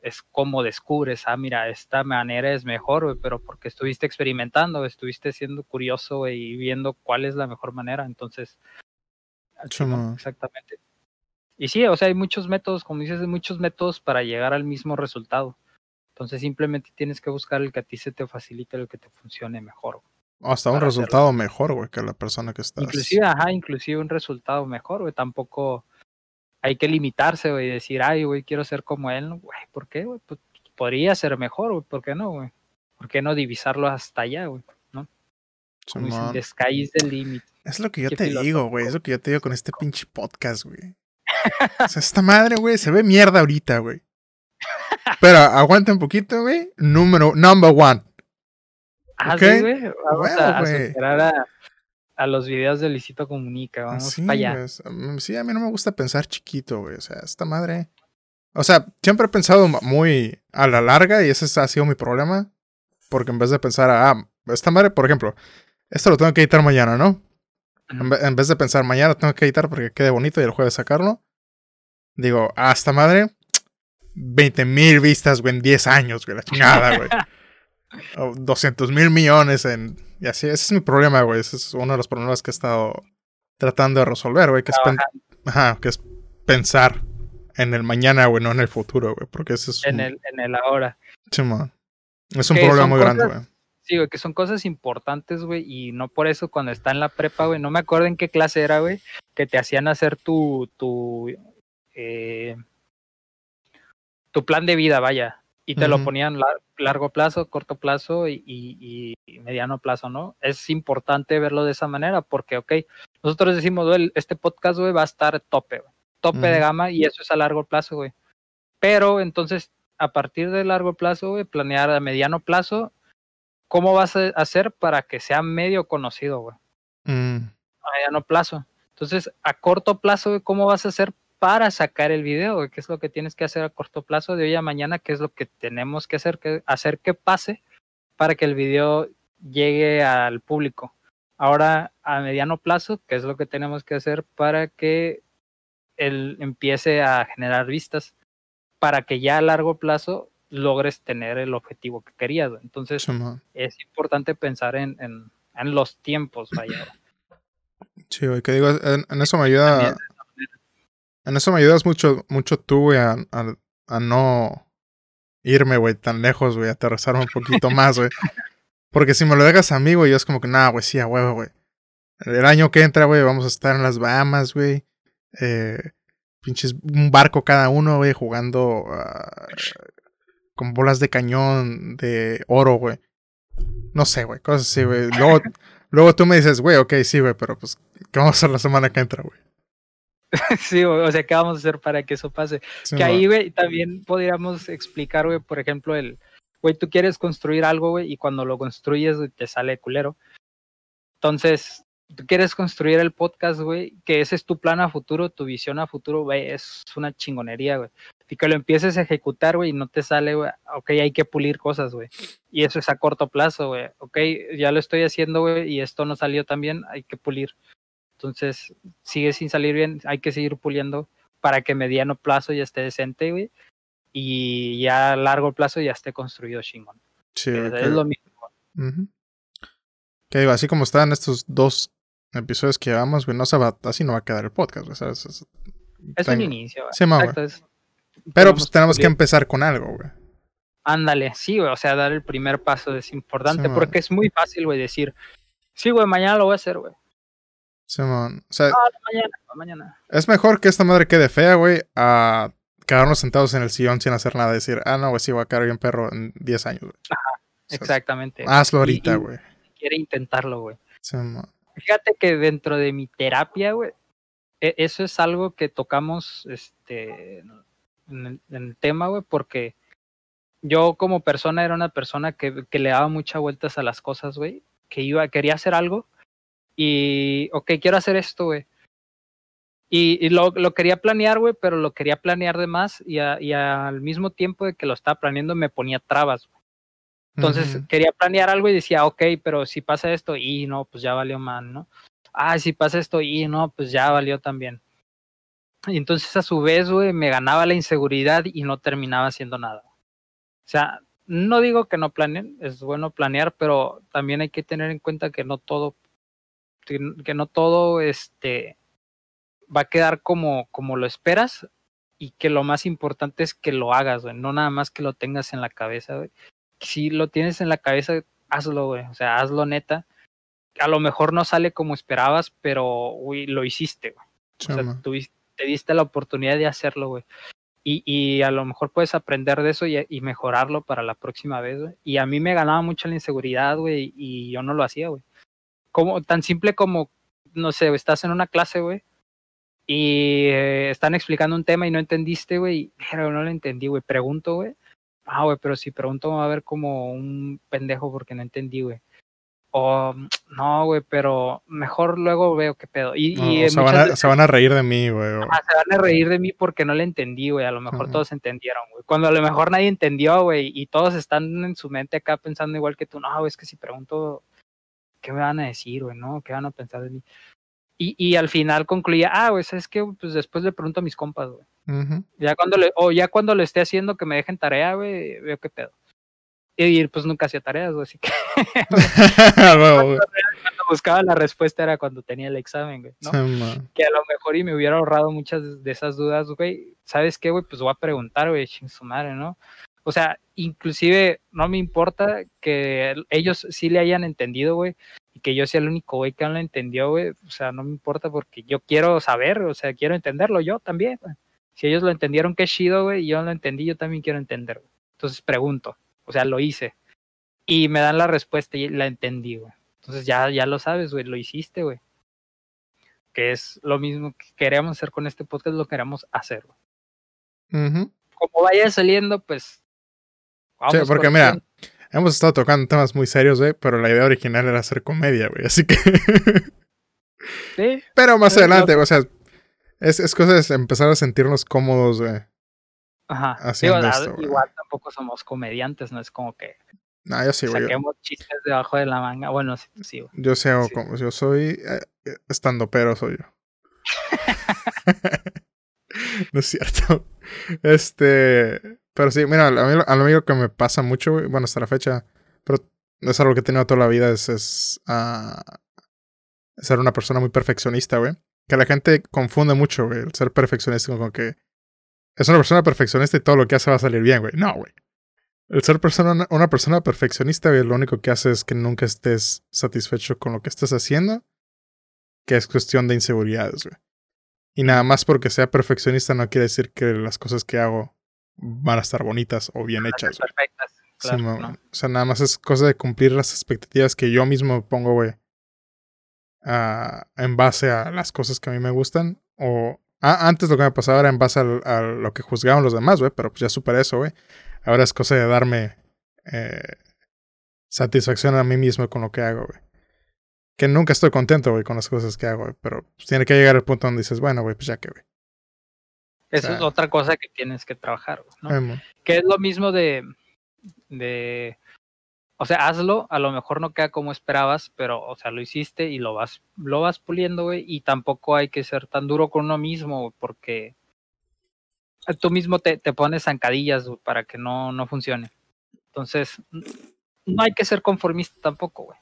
es como descubres, ah, mira, esta manera es mejor, güey, pero porque estuviste experimentando, estuviste siendo curioso, güey, y viendo cuál es la mejor manera, entonces... exactamente. Y sí, o sea, hay muchos métodos, como dices, hay muchos métodos para llegar al mismo resultado. Entonces simplemente tienes que buscar el que a ti se te facilite, el que te funcione mejor. Hasta un resultado mejor, güey, que la persona que está. Inclusive, ajá, inclusive un resultado mejor, güey. Tampoco hay que limitarse, güey, y decir, ay, güey, quiero ser como él. Güey, ¿por qué, güey? Pues, podría ser mejor, güey. ¿Por qué no, güey? ¿Por qué no divisarlo hasta allá, güey? ¿No? Como dicen, the sky is the limit. Es lo que yo te digo, güey. Es lo que yo te digo con este pinche podcast, güey. o sea, esta madre, güey, se ve mierda ahorita, güey. Pero aguanta un poquito, güey. Número, number one. Ah, sí, güey. Vamos a, superar a, los videos de Luisito Comunica. Vamos para allá. Sí, a mí no me gusta pensar chiquito, güey. O sea, esta madre. O sea, siempre he pensado muy a la larga y ese ha sido mi problema. Porque en vez de pensar, ah, esta madre, por ejemplo, esto lo tengo que editar mañana, ¿no? En vez de pensar, mañana tengo que editar porque quede bonito y el jueves sacarlo. Digo, ah, esta madre, 20 mil vistas, güey, en 10 años, güey, la chingada, güey. 200 mil millones en... Y así, ese es mi problema, güey. Ese es uno de los problemas que he estado tratando de resolver, güey. Que, es Ajá, que es pensar en el mañana, güey, no en el futuro, güey. Porque ese es... En, el, en el ahora. Sí, man. Es un problema muy grande, güey. Sí, güey, que son cosas importantes, güey, y no por eso cuando está en la prepa, güey, no me acuerdo en qué clase era, güey, que te hacían hacer tu, tu, eh, tu plan de vida, vaya, y te lo ponían largo plazo, corto plazo y, mediano plazo, ¿no? Es importante verlo de esa manera porque, ok, nosotros decimos, güey, este podcast, güey, va a estar tope, güey, tope de gama y eso es a largo plazo, güey. Pero entonces, a partir de largo plazo, güey, planear a mediano plazo, ¿cómo vas a hacer para que sea medio conocido, güey? Mm. A mediano plazo. Entonces, a corto plazo, güey, ¿cómo vas a hacer para sacar el video, qué es lo que tienes que hacer a corto plazo de hoy a mañana, qué es lo que tenemos que hacer, que hacer que pase para que el video llegue al público. Ahora, a mediano plazo, qué es lo que tenemos que hacer para que él empiece a generar vistas, para que ya a largo plazo logres tener el objetivo que querías. Entonces, es importante pensar en, en, los tiempos, vaya. Sí, que digo, en, eso me ayuda. En eso me ayudas mucho, mucho tú, güey, a, a, no irme, güey, tan lejos, güey, aterrizarme un poquito más, güey. Porque si me lo dejas a mí, güey, yo es como que, nada, güey, sí, a huevo, güey. El año que entra, güey, vamos a estar en las Bahamas, güey. Eh, pinches, un barco cada uno, güey, jugando ah, con bolas de cañón de oro, güey. No sé, güey, cosas así, güey. Luego, luego tú me dices, güey, ok, sí, güey, pero pues, ¿qué vamos a hacer la semana que entra, güey? sí, o sea, ¿qué vamos a hacer para que eso pase? que ahí, güey, también podríamos explicar, güey, por ejemplo, el, güey, tú quieres construir algo, güey, y cuando lo construyes te sale culero. Entonces, tú quieres construir el podcast, güey, que ese es tu plan a futuro, tu visión a futuro, güey, es una chingonería, güey. y que lo empieces a ejecutar, güey, y no te sale, güey, ok, hay que pulir cosas, güey. Y eso es a corto plazo, güey. Ok, ya lo estoy haciendo, güey, y esto no salió tan bien, hay que pulir. Entonces, sigue sin salir bien, hay que seguir puliendo para que mediano plazo ya esté decente, güey. Y ya a largo plazo ya esté construido chingón. Sí, Es, lo mismo. Ujú. Que digo, así como están estos dos episodios que llevamos, güey, no se va, así no va a quedar el podcast, güey, ¿sabes? Es- Es un inicio, güey. Sí, ma, güey. Exacto, es- Pero pues tenemos que empezar con algo, güey. Ándale, sí, güey, o sea, dar el primer paso es importante Sí, porque es muy fácil, güey, decir, sí, güey, mañana lo voy a hacer, güey. Simón. O sea, Ah, mañana, mañana. es mejor que esta madre quede fea, güey, a quedarnos sentados en el sillón sin hacer nada. Decir, ah, no, güey, sí, voy a quedar bien perro en 10 años, güey. O sea, Exactamente. Hazlo ahorita, güey. Quiere intentarlo, güey. Simón. Fíjate que dentro de mi terapia, güey, e- eso es algo que tocamos este, en, el, en el tema, güey, porque yo como persona era una persona que, que le daba muchas vueltas a las cosas, güey, que iba, quería hacer algo y, ok, quiero hacer esto, güey. Y, y lo, lo quería planear, güey, pero lo quería planear de más y, a- y al mismo tiempo de que lo estaba planeando me ponía trabas. güey. Entonces quería planear algo y decía, ok, pero si pasa esto y no, pues ya valió mal, ¿no? Ah, si pasa esto y no, pues ya valió también. Y entonces a su vez, güey, me ganaba la inseguridad y no terminaba haciendo nada. O sea, no digo que no planeen, es bueno planear, pero también hay que tener en cuenta que no todo, que que no todo, este, va a quedar como, como lo esperas y que lo más importante es que lo hagas, güey, no nada más que lo tengas en la cabeza, güey. Si lo tienes en la cabeza, hazlo, güey, o sea, hazlo neta. A lo mejor no sale como esperabas, pero, güey, lo hiciste, güey. O sea, Simón. tuviste- te diste la oportunidad de hacerlo, güey. Y, y a lo mejor puedes aprender de eso y, y mejorarlo para la próxima vez, güey. Y a mí me ganaba mucho la inseguridad, güey, y yo no lo hacía, güey. Como, tan simple como, no sé, estás en una clase, güey, y eh, están explicando un tema y no entendiste, güey, pero no lo entendí, güey. Pregunto, güey. Ah, güey, pero si pregunto va a ver como un pendejo porque no entendí, güey. O no, güey, pero mejor luego veo qué pedo. Y, No, y o se, van a, veces- se van a reír de mí, güey. Ah, se van a reír de mí porque no le entendí, güey. A lo mejor todos entendieron, güey. Cuando a lo mejor nadie entendió, güey, y todos están en su mente acá pensando igual que tú. No, güey, es que si pregunto, ¿qué me van a decir, güey? ¿No? ¿Qué van a pensar de mí? Y, y al final concluía, ah, güey, es que pues después le pregunto a mis compas, güey. Ujú. Ya cuando le, o ya cuando lo esté haciendo que me dejen tarea, güey, veo qué pedo. Y pues nunca hacía tareas, güey, así que güey. cuando buscaba la respuesta era cuando tenía el examen, güey, ¿no? Que a lo mejor y me hubiera ahorrado muchas de esas dudas, güey. ¿Sabes qué, güey? Pues voy a preguntar, güey, ching su madre, ¿no? O sea, inclusive no me importa que ellos sí le hayan entendido, güey, y que yo sea el único güey que no lo entendió, güey. O sea, no me importa porque yo quiero saber, o sea, quiero entenderlo yo también. Si ellos lo entendieron, qué chido, güey, y yo no lo entendí, yo también quiero entender, güey. Entonces pregunto, o sea, lo hice. Y me dan la respuesta y la entendí, güey. Entonces ya, ya lo sabes, güey, lo hiciste, güey que es lo mismo que queremos hacer con este podcast, lo queremos hacer. güey. Como vaya saliendo, pues. Sí, porque mira, hemos estado tocando temas muy serios, güey, pero la idea original era hacer comedia, güey, así que... Sí, pero más adelante, o sea, es, es cosa de empezar a sentirnos cómodos, güey. ajá. Haciendo Digo, esto, a- güey. igual tampoco somos comediantes, no es como que No, yo sí, güey. Yo, saquemos chistes debajo de la manga. Bueno, sí, sí, güey. yo sé Sí. como, yo soy eh, estando pero soy yo. no es cierto. Este, pero sí, mira, a mí, a que me pasa mucho, güey, bueno, hasta la fecha, pero es algo que he tenido toda la vida, es, es ah, ser una persona muy perfeccionista, güey. Que la gente confunde mucho, güey, el ser perfeccionista con que es una persona perfeccionista y todo lo que hace va a salir bien, güey. No, güey. El ser persona, una persona perfeccionista, güey, lo único que hace es que nunca estés satisfecho con lo que estás haciendo, que es cuestión de inseguridades, güey. Y nada más porque sea perfeccionista no quiere decir que las cosas que hago van a estar bonitas o bien hechas. Perfectas. O sea, nada más es cosa de cumplir las expectativas que yo mismo pongo, güey. en base a las cosas que a mí me gustan. O ah, antes lo que me pasaba era en base a, lo que juzgaban los demás, güey. Pero pues ya superé eso, güey. Ahora es cosa de darme eh, satisfacción a mí mismo con lo que hago, güey. Que nunca estoy contento, güey, con las cosas que hago, güey. Pero pues, tiene que llegar el punto donde dices, bueno, güey, pues ya que, güey. Eso Sí. es otra cosa que tienes que trabajar, ¿no? Que es lo mismo de, de, o sea, hazlo, a lo mejor no queda como esperabas, pero, o sea, lo hiciste y lo vas, lo vas puliendo, güey, y tampoco hay que ser tan duro con uno mismo, porque tú mismo te, te pones zancadillas para que no, no funcione. Entonces, no hay que ser conformista tampoco, güey.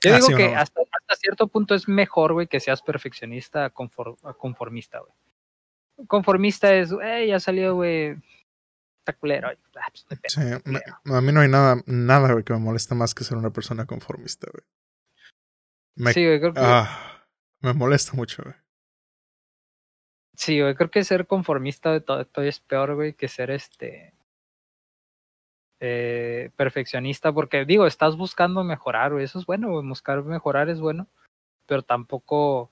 Yo Ah, digo sí, que no. hasta, hasta cierto punto es mejor, güey, que seas perfeccionista a conformista, güey. Conformista es, eh, ya salió, güey, está culero. ah, pues, no. Sí, me- a mí no hay nada, nada güey, que me molesta más que ser una persona conformista, güey. Me, Sí, güey, creo que, ah, me molesta mucho, güey. sí, güey, creo que ser conformista de todo, todo es peor, güey, que ser este eh, perfeccionista, porque digo, estás buscando mejorar, güey, eso es bueno, güey, buscar mejorar es bueno, pero tampoco,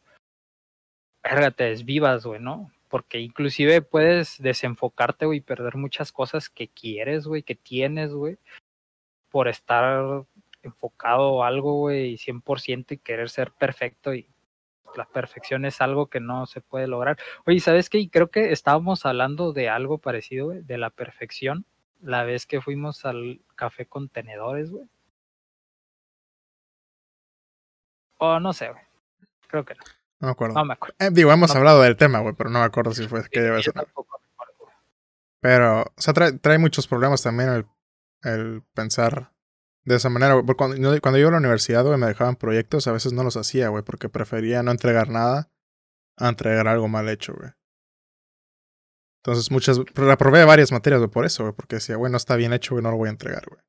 verga, te desvivas, güey, ¿no? Porque inclusive puedes desenfocarte, güey, perder muchas cosas que quieres, güey, que tienes, güey, por estar enfocado a algo, güey, y 100% y querer ser perfecto y la perfección es algo que no se puede lograr. Oye, ¿sabes qué? Y Creo que estábamos hablando de algo parecido, güey, de la perfección, la vez que fuimos al café contenedores, güey. O no sé, güey. Creo que no. No me acuerdo. No me acuerdo. Eh, digo, hemos no. hablado del tema, güey, pero no me acuerdo si fue me acuerdo, güey. Pero, o sea, trae, trae muchos problemas también el, el pensar de esa manera, güey. Cuando yo iba a la universidad, güey, me dejaban proyectos, a veces no los hacía, güey, porque prefería no entregar nada a entregar algo mal hecho, güey. Entonces, muchas, reprobé varias materias, güey, por eso, güey, porque decía, güey, no está bien hecho, güey, no lo voy a entregar, güey.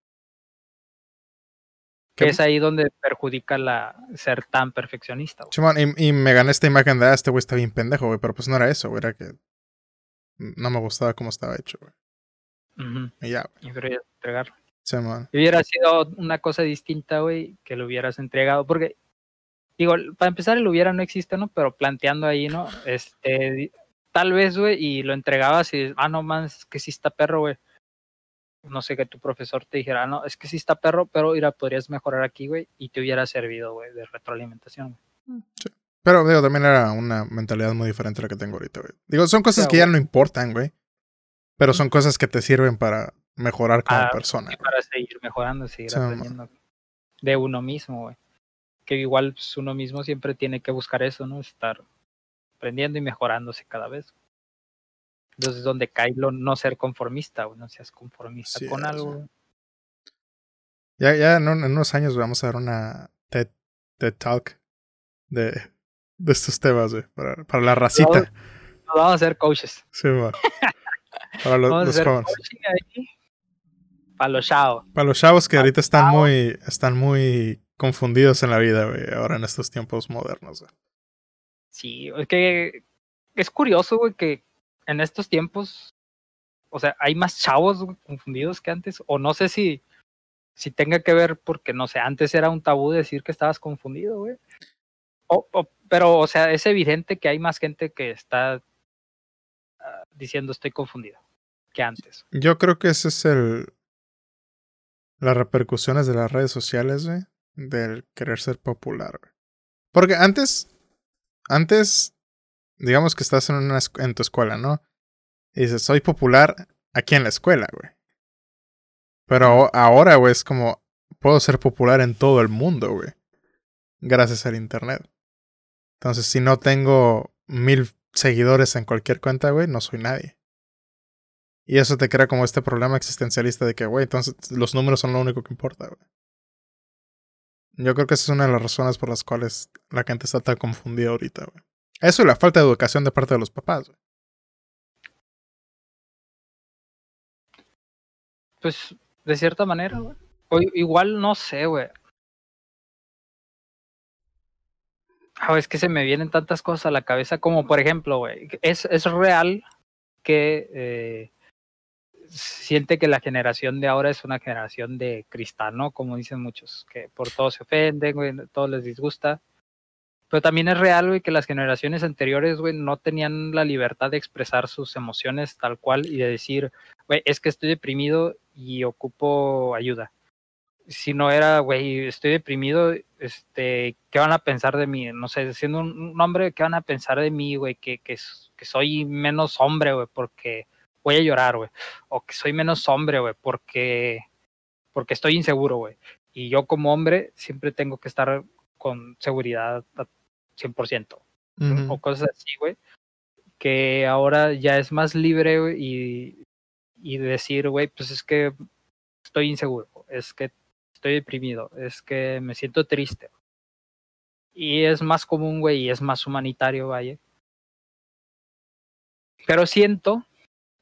Que ¿Qué- es ahí donde perjudica la ser tan perfeccionista, güey. Simón, y, y me gané esta imagen de, ah, este güey está bien pendejo, güey, pero pues no era eso, güey, era que no me gustaba cómo estaba hecho, güey. Ujú, Y ya, güey. Y quería entregar. Simón. Y hubiera sido una cosa distinta, güey, que lo hubieras entregado. Porque, digo, para empezar, el hubiera no existe, ¿no? Pero planteando ahí, ¿no? Este, tal vez, güey, y lo entregabas y, ah, no, man, es que sí está perro, güey. No sé, que tu profesor te dijera, "Ah, no, es que sí está perro, pero, mira, podrías mejorar aquí, güey, y te hubiera servido, güey, de retroalimentación. güey. Pero, digo, también era una mentalidad muy diferente a la que tengo ahorita, güey. Digo, son cosas que ya no importan, güey. Pero son cosas que te sirven para mejorar como Ah, persona. Para seguir mejorando, seguir Sí, man. aprendiendo de uno mismo, güey. Que igual pues, uno mismo siempre tiene que buscar eso, ¿no? Estar aprendiendo y mejorándose cada vez. Entonces, donde cae lo no ser conformista, güey, no seas conformista Sí, con algo. Ya, ya en, un- en unos años vamos a dar una TED, TED Talk de, de estos temas, güey. Para, para la racita. Nos vamos a hacer coaches. Sí, man. Para los, vamos a hacer coaching ahí para los chavos. Para los chavos que ahorita están chavos. muy, están muy confundidos en la vida, güey. Ahora en estos tiempos modernos, güey. Sí, es que es curioso, güey, que en estos tiempos, o sea, hay más chavos confundidos que antes, o no sé si, si tenga que ver porque, no sé, antes era un tabú decir que estabas confundido, güey. O, o- pero, o sea, es evidente que hay más gente que está ah, diciendo estoy confundido que antes. Yo creo que ese es el. Las repercusiones de las redes sociales, güey. Del querer ser popular, güey. Porque antes. Antes. Digamos que estás en, una, en tu escuela, ¿no? Y dices, soy popular aquí en la escuela, güey. Pero ahora, güey, es como. Puedo ser popular en todo el mundo, güey. Gracias al internet. Entonces, si no tengo mil seguidores en cualquier cuenta, güey, no soy nadie. Y eso te crea como este problema existencialista de que, güey, entonces los números son lo único que importa, güey. Yo creo que esa es una de las razones por las cuales la gente está tan confundida ahorita, güey. Eso y la falta de educación de parte de los papás. Pues, de cierta manera, igual no sé, güey. Ah, es que se me vienen tantas cosas a la cabeza, como por ejemplo, güey, es, es real que eh, siente que la generación de ahora es una generación de cristal, ¿no? Como dicen muchos, que por todo se ofenden, güey, todo les disgusta. Pero también es real, güey, que las generaciones anteriores, güey, no tenían la libertad de expresar sus emociones tal cual y de decir, güey, es que estoy deprimido y ocupo ayuda. Si no era, güey, estoy deprimido este, ¿qué van a pensar de mí? No sé, siendo un, hombre, ¿qué van a pensar de mí, güey? Que, que, que soy menos hombre, güey, porque voy a llorar, güey. O que soy menos hombre, güey, porque, porque estoy inseguro, güey. Y yo como hombre siempre tengo que estar con seguridad al 100%. O cosas así, güey. Que ahora ya es más libre, güey, y, y decir, güey, pues es que estoy inseguro, es que estoy deprimido, es que me siento triste. Y es más común, güey, y es más humanitario, vaya. Pero siento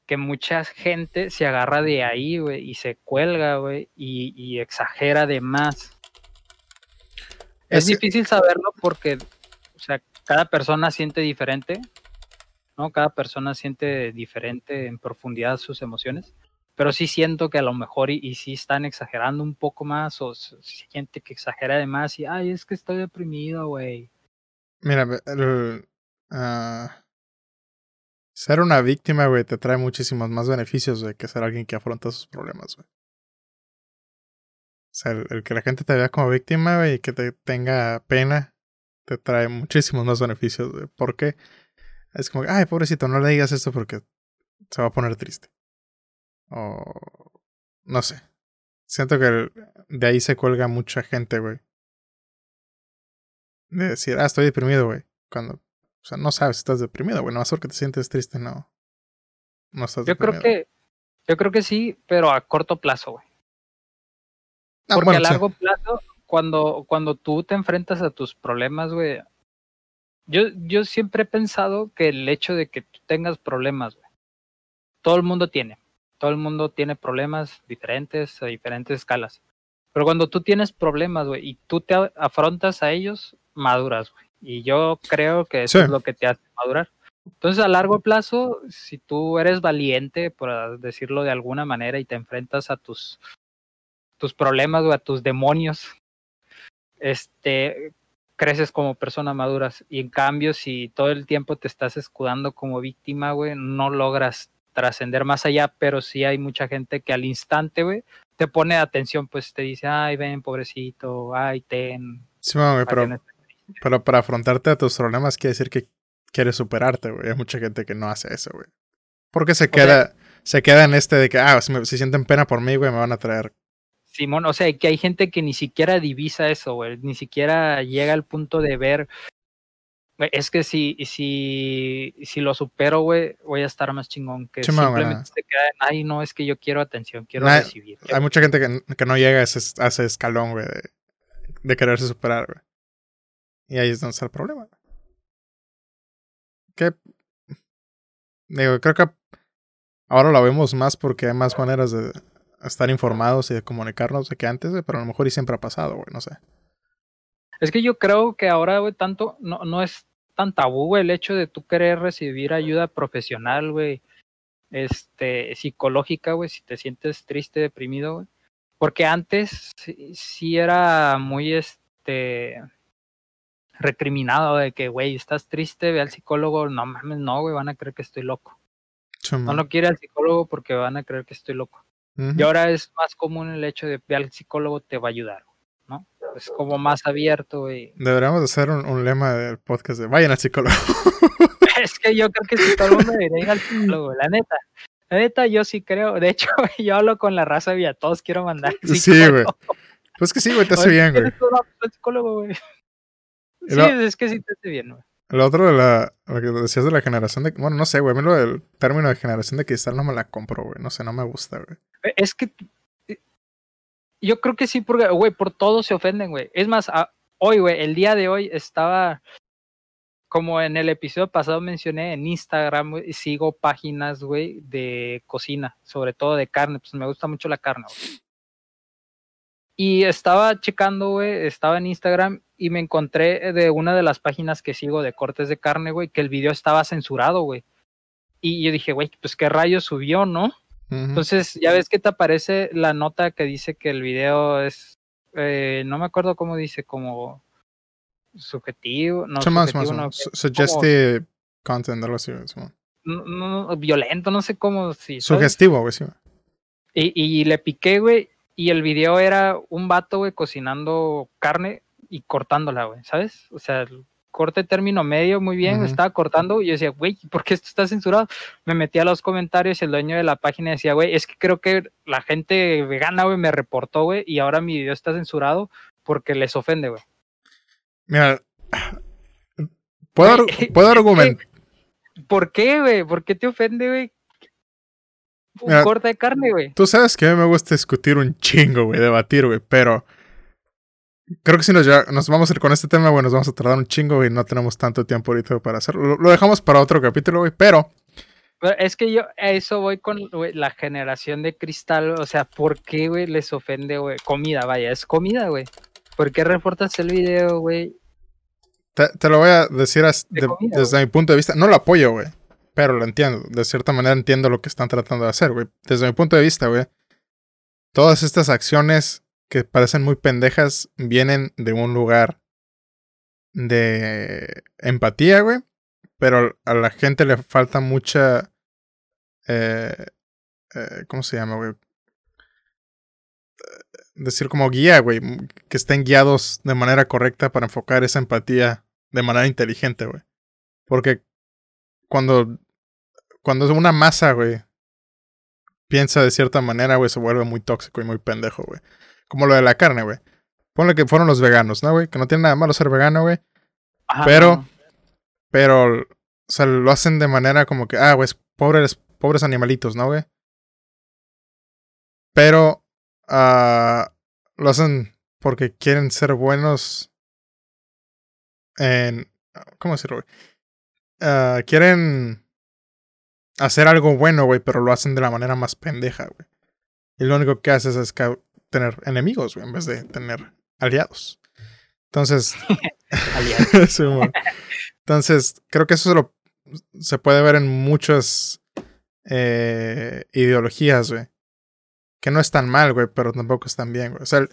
que mucha gente se agarra de ahí, güey, y se cuelga, güey, y, exagera de más. Es, difícil saberlo porque, o sea, cada persona siente diferente, ¿no? Cada persona siente diferente en profundidad sus emociones, pero sí siento que a lo mejor y, sí están exagerando un poco más, o gente que exagera de más y, ay, es que estoy deprimido, güey. Mira, el, ah, ser una víctima, güey, te trae muchísimos más beneficios, güey, que ser alguien que afronta sus problemas, güey. O sea, el, que la gente te vea como víctima, güey, y que te tenga pena, te trae muchísimos más beneficios. ¿Por qué? Es como, ay, pobrecito, no le digas esto porque se va a poner triste. O... No sé. Siento que de ahí se cuelga mucha gente, güey. De decir, ah, estoy deprimido, güey. Cuando o sea, no sabes si estás deprimido, güey. No más porque te sientes triste, no. No estás Yo creo que. Yo creo que sí, pero a corto plazo, güey. Ah, porque a largo plazo, cuando, cuando tú te enfrentas a tus problemas, güey. Yo, yo siempre he pensado que el hecho de que tú tengas problemas, güey. Todo el mundo tiene. Todo el mundo tiene problemas diferentes a diferentes escalas. Pero cuando tú tienes problemas, güey, y tú te afrontas a ellos, maduras, güey. Y yo creo que eso es lo que te hace madurar. Entonces, a largo plazo, si tú eres valiente, por decirlo de alguna manera, y te enfrentas a tus, tus problemas o a tus demonios, este, creces como persona maduras. Y en cambio, si todo el tiempo te estás escudando como víctima, güey, no logras trascender más allá, pero sí hay mucha gente que al instante, güey, te pone atención, pues te dice, ay, ven, pobrecito, ay, ten. Sí, pero pero para afrontarte a tus problemas quiere decir que quieres superarte, güey. Hay mucha gente que no hace eso, güey. Porque se queda, se queda en este de que, ah, si, si sienten pena por mí, güey, me van a traer. Simón, o sea, que hay gente que ni siquiera divisa eso, güey. Ni siquiera llega al punto de ver. Es que si, si, si lo supero, güey, voy a estar más chingón. Que simplemente se queda en, ay, no, es que yo quiero atención, quiero recibir. Hay mucha gente que, que no llega a ese, a ese escalón, güey, de, de quererse superar, güey. Y ahí es donde está el problema. Que. Digo, creo que ahora lo vemos más porque hay más maneras de estar informados y de comunicarnos de que antes, pero a lo mejor y siempre ha pasado, güey, no sé. Es que yo creo que ahora, güey, tanto, no, no es tan tabú, güey, el hecho de tú querer recibir ayuda profesional, güey, este, psicológica, güey, si te sientes triste, deprimido, güey. Porque antes sí era muy, este, recriminado de que, güey, estás triste, ve al psicólogo, no mames, no, güey, van a creer que estoy loco. No lo quiere al psicólogo porque van a creer que estoy loco. Y ahora es más común el hecho de ve al psicólogo, te va a ayudar, ¿no? Es como más abierto, güey. Deberíamos hacer un, lema del podcast de vayan al psicólogo. es que yo creo que si todo el mundo debería ir al psicólogo, la neta. La neta, yo sí creo. De hecho, yo hablo con la raza y a todos quiero mandar. Sí, güey. Pues que sí, güey, te hace bien, güey. psicólogo, güey. Sí, es que sí te hace bien, güey. Lo otro de la, lo que decías de la generación de, bueno, no sé, güey, a mí lo del término de generación de cristal no me la compro, güey, no sé, no me gusta, güey. Eh, es que eh, yo creo que sí, porque, güey, por todo se ofenden, güey. Es más, hoy, güey, el día de hoy estaba, como en el episodio pasado mencioné, en Instagram, güey, sigo páginas, güey, de cocina, sobre todo de carne, pues me gusta mucho la carne, güey. Y estaba checando, güey, estaba en Instagram y me encontré de una de las páginas que sigo de cortes de carne, güey, que el video estaba censurado, güey. Y yo dije, güey, pues qué rayos subió, ¿no? Entonces, ya ves que te aparece la nota que dice que el video es, eh, no me acuerdo cómo dice, como subjetivo, no, subjetivo, no suggestive content, algo así. No, violento, no sé cómo. Sí, Sugestivo, güey, sí. Y, y le piqué, güey, y el video era un vato, güey, cocinando carne y cortándola, güey, ¿sabes? O sea, corte término medio, muy bien, estaba cortando y yo decía, güey, ¿por qué esto está censurado? Me metí a los comentarios y el dueño de la página decía, güey, es que creo que la gente vegana, güey, me reportó, güey, y ahora mi video está censurado porque les ofende, güey. Mira, puedo, puedo argumentar. ¿Por qué, güey? ¿Por qué te ofende, güey? Un corte de carne, güey. Tú sabes que a mí me gusta discutir un chingo, güey, debatir, güey, pero Creo que si nos, nos vamos a ir con este tema, güey, nos vamos a tardar un chingo y no tenemos tanto tiempo ahorita para hacerlo. Lo, dejamos para otro capítulo, güey, pero... Es que yo a eso voy con la generación de cristal, o sea, ¿por qué, güey, les ofende, güey? Comida, vaya, es comida, güey. ¿Por qué reportas el video, güey? Te, lo voy a decir desde mi punto de vista. No lo apoyo, güey, pero lo entiendo. De cierta manera entiendo lo que están tratando de hacer, güey. Desde mi punto de vista, güey, todas estas acciones que parecen muy pendejas vienen de un lugar de empatía, güey. Pero a la gente le falta mucha... Eh, eh, ¿Cómo se llama, güey? Decir como guía, güey. Que estén guiados de manera correcta para enfocar esa empatía de manera inteligente, güey. Porque cuando... Cuando una masa, güey, piensa de cierta manera, güey, se vuelve muy tóxico y muy pendejo, güey. Como lo de la carne, güey. Ponle que fueron los veganos, ¿no, güey? Que no tiene nada malo ser vegano, güey. Pero, pero, o sea, lo hacen de manera como que, ah, güey, pobres, pobres animalitos, ¿no, güey? Pero, ah, lo hacen porque quieren ser buenos en, ¿cómo decirlo, güey? Uh, quieren hacer algo bueno, güey, pero lo hacen de la manera más pendeja, güey. Y lo único que haces es tener enemigos, en vez de tener aliados. Entonces, entonces creo que eso se, lo, se puede ver en muchas eh, ideologías, güey. Que no están mal, güey, pero tampoco están bien, güey. O sea,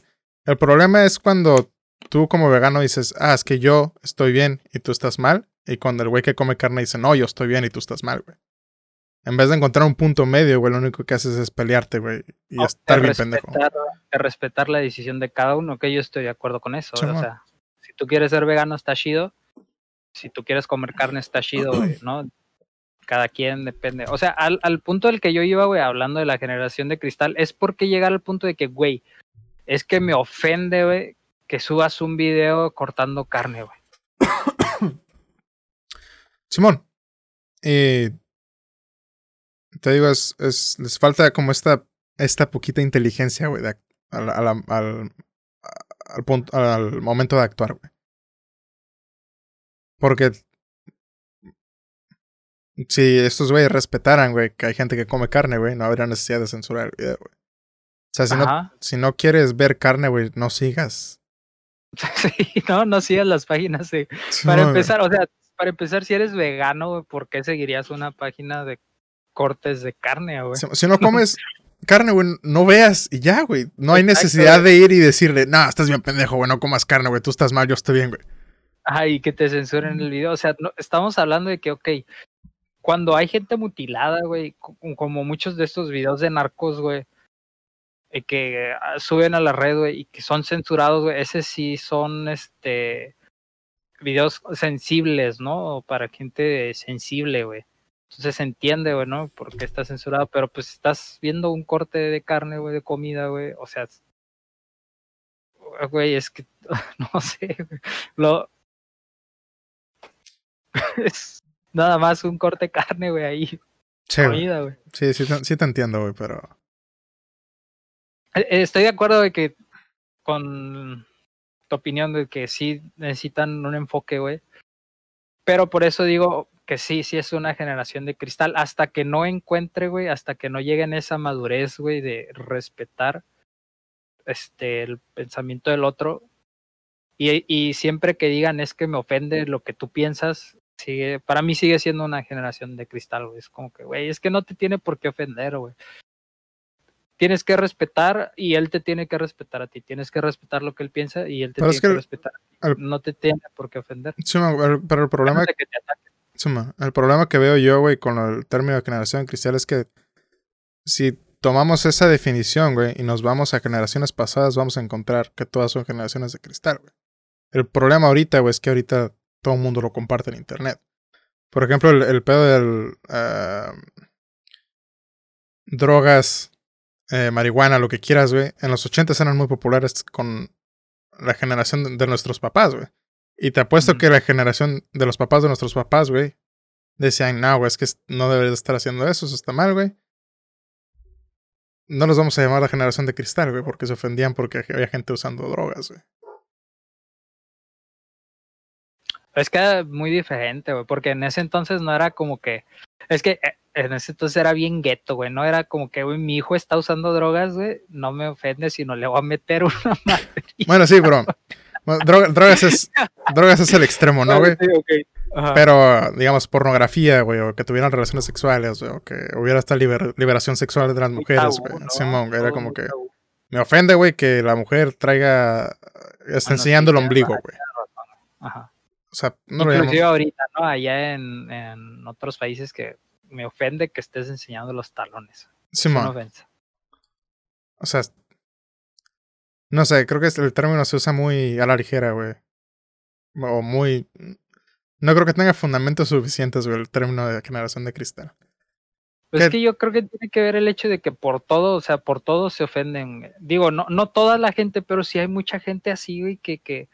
el, problema es cuando tú como vegano dices, ah, es que yo estoy bien y tú estás mal. Y cuando el güey que come carne dice, no, yo estoy bien y tú estás mal, güey. En vez de encontrar un punto medio, güey, lo único que haces es pelearte, güey. Y estar bien pendejo. respetar la decisión de cada uno, que yo estoy de acuerdo con eso. o sea, si tú quieres ser vegano, está chido. Si tú quieres comer carne, está chido, güey, ¿no? Cada quien depende. O sea, al, al punto del que yo iba, güey, hablando de la generación de cristal, es porque llegar al punto de que, güey, es que me ofende, güey, que subas un video cortando carne, güey. Simón, eh, te digo, es, es, les falta como esta, esta poquita inteligencia, güey, al, al, al, al, punto, al momento de actuar, güey. Porque si estos güeyes respetaran, güey, que hay gente que come carne, güey, no habría necesidad de censurar el video, güey. O sea, si no, si no quieres ver carne, güey, no sigas. Sí, no, no sigas las páginas. Sí. Para empezar, o sea, para empezar, si eres vegano, ¿por qué seguirías una página de cortes de carne, güey. Si, no comes carne, güey, no veas y ya, güey. No hay necesidad de ir y decirle, no, estás bien pendejo, güey, no comas carne, güey, tú estás mal, yo estoy bien, güey. Ay, que te censuren el video. O sea, no, estamos hablando de que, ok, cuando hay gente mutilada, güey, como muchos de estos videos de narcos, güey, eh, que ah, suben a la red, güey, y que son censurados, güey, ese sí son, este, videos sensibles, ¿no? Para gente sensible, güey. Entonces se entiende, güey, ¿no? Porque está censurado, pero pues estás viendo un corte de carne, güey, de comida, güey. O sea, güey, es que, no sé, güey. Lo... es nada más un corte de carne, güey, ahí. Sí, comida, güey. Sí, sí, sí te entiendo, güey, pero... E, e, estoy de acuerdo de que con tu opinión de que sí necesitan un enfoque, güey. Pero por eso digo, que sí, sí es una generación de cristal, hasta que no encuentre, güey, hasta que no lleguen esa madurez, güey, de respetar este el pensamiento del otro. Y, y, siempre que digan es que me ofende lo que tú piensas, sigue, para mí sigue siendo una generación de cristal, güey. Es como que, güey, es que no te tiene por qué ofender, güey. Tienes que respetar y él te tiene que respetar a ti. Tienes que respetar lo que él piensa y él te tiene que, respetar. no te tiene por qué ofender. Sí, pero el problema es que te Suma, el problema que veo yo, güey, con el término de generación cristal es que si tomamos esa definición, güey, y nos vamos a generaciones pasadas, vamos a encontrar que todas son generaciones de cristal, güey. El problema ahorita, güey, es que ahorita todo el mundo lo comparte en internet. Por ejemplo, el, el pedo del ah, drogas, eh, marihuana, lo que quieras, güey. En los 80 eran muy populares con la generación de, de nuestros papás, güey. Y te apuesto que la generación de los papás de nuestros papás, güey, decían, no, güey, es que no deberías estar haciendo eso, eso está mal, güey. No los vamos a llamar la generación de cristal, güey, porque se ofendían porque había gente usando drogas, güey. Es que era muy diferente, güey, porque en ese entonces no era como que. Es que eh, en ese entonces era bien gueto, güey. No era como que, güey, mi hijo está usando drogas, güey. No me ofende, sino le voy a meter una madre. Bueno, sí, bro. Bueno, droga- drogas, es, drogas es el extremo, ¿no, güey? Sí. Pero, digamos, pornografía, güey, o que tuvieran relaciones sexuales, güey, o que hubiera esta liber- liberación sexual de las mujeres, güey. ¿no? Simón, güey, era como que me ofende, güey, que la mujer traiga, está Bueno, enseñando sí, el ombligo, güey. Ajá. O sea, no lo llamo. Inclusive ahorita, ¿no? Allá en, en otros países que me ofende que estés enseñando los talones. Es una Simón. ofensa. O sea, no sé, creo que el término se usa muy a la ligera, güey. O muy... No creo que tenga fundamentos suficientes, güey, el término de generación de cristal. Pues ¿Qué- es que yo creo que tiene que ver el hecho de que por todo, o sea, por todo se ofenden. Digo, no, no toda la gente, pero sí hay mucha gente así, güey, que, que,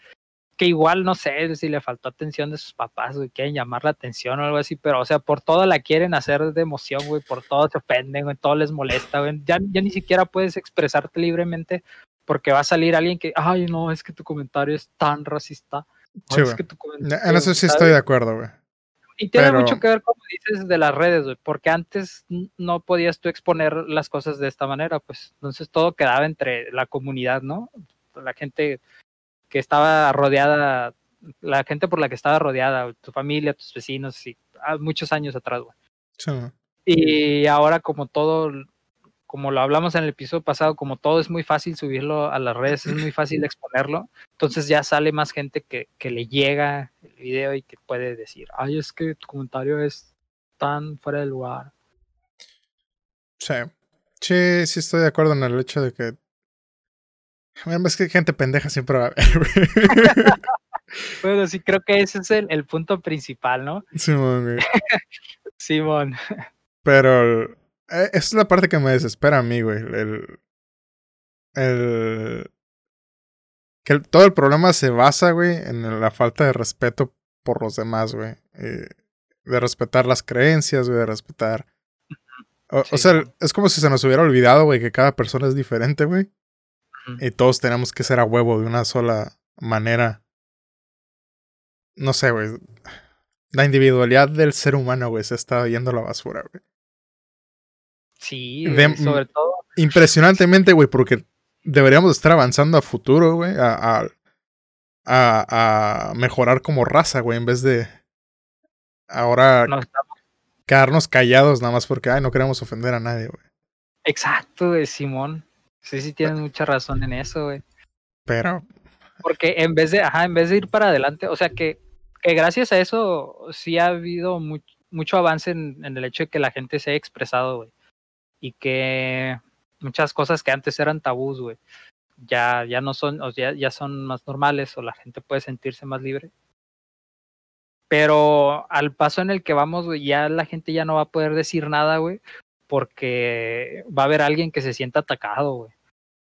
que igual, no sé, si le faltó atención de sus papás, güey, quieren llamar la atención o algo así, pero, o sea, por todo la quieren hacer de emoción, güey, por todo se ofenden, güey, todo les molesta, güey. Ya, ya ni siquiera puedes expresarte libremente porque va a salir alguien que, ay, no, es que tu comentario es tan racista. Sí, "Ay, es güey. que tu Ya, comentario", En eso sí ¿sabes? estoy de acuerdo, güey. Y tiene Pero- mucho que ver, como dices, de las redes, güey, porque antes no podías tú exponer las cosas de esta manera, pues entonces todo quedaba entre la comunidad, ¿no? La gente que estaba rodeada, la gente por la que estaba rodeada, tu familia, tus vecinos, y ah, muchos años atrás, güey. Sí. Y ahora como todo, como lo hablamos en el episodio pasado, como todo es muy fácil subirlo a las redes, es muy fácil exponerlo, entonces ya sale más gente que, que le llega el video y que puede decir, ay, es que tu comentario es tan fuera de lugar. Sí. Sí, sí estoy de acuerdo en el hecho de que... Es que gente pendeja siempre va a haber. Bueno, sí, creo que ese es el, el punto principal, ¿no? Simón, güey. Simón. Pero esa es la parte que me desespera a mí, güey. El, el, que el- todo el problema se basa, güey, en la falta de respeto por los demás, güey. Eh, de respetar las creencias, güey, de respetar... O, sea, es como si se nos hubiera olvidado, güey, que cada persona es diferente, güey. Y todos tenemos que ser a huevo de una sola manera. No sé, güey. La individualidad del ser humano, güey, se está yendo a la basura, güey. Sí, De- sobre todo. Impresionantemente, güey, porque deberíamos estar avanzando a futuro, güey, a, a, a, a mejorar como raza, güey, en vez de ahora no quedarnos callados nada más porque, ay, no queremos ofender a nadie, güey. Exacto, güey, Simón. Sí, sí, tienes mucha razón en eso, güey. Pero, Porque en vez de, ajá, en vez de ir para adelante, o sea que, que gracias a eso sí ha habido mu- mucho avance en, en el hecho de que la gente se haya expresado, güey. Y que muchas cosas que antes eran tabús, güey, ya, ya no son, o ya, ya son más normales, o la gente puede sentirse más libre. Pero al paso en el que vamos, güey, ya la gente ya no va a poder decir nada, güey, porque va a haber alguien que se sienta atacado, güey.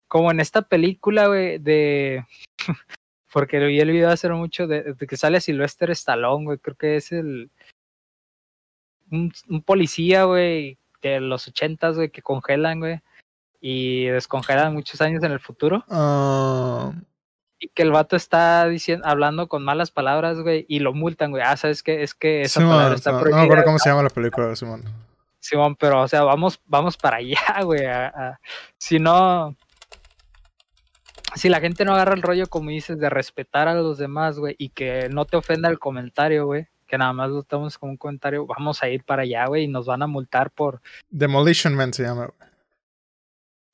Como en esta película, güey, de porque vi el video hace mucho de, que sale Sylvester Stallone, güey, creo que es el un policía, güey, de los ochentas, güey, que congelan, güey, y descongelan muchos años en el futuro, ah, y que el vato está diciendo, hablando con malas palabras, güey, y lo multan, güey, ah, sabes que es que esa Simón, palabra está no, no me prohibida, acuerdo cómo se llama la película, Simón. Simón, pero o sea, vamos, vamos para allá, güey. a- a- si no, si la gente no agarra el rollo, como dices, de respetar a los demás, güey, y que no te ofenda el comentario, güey, que nada más lo tomamos como un comentario, vamos a ir para allá, güey, y nos van a multar por, Demolition Man se llama, güey.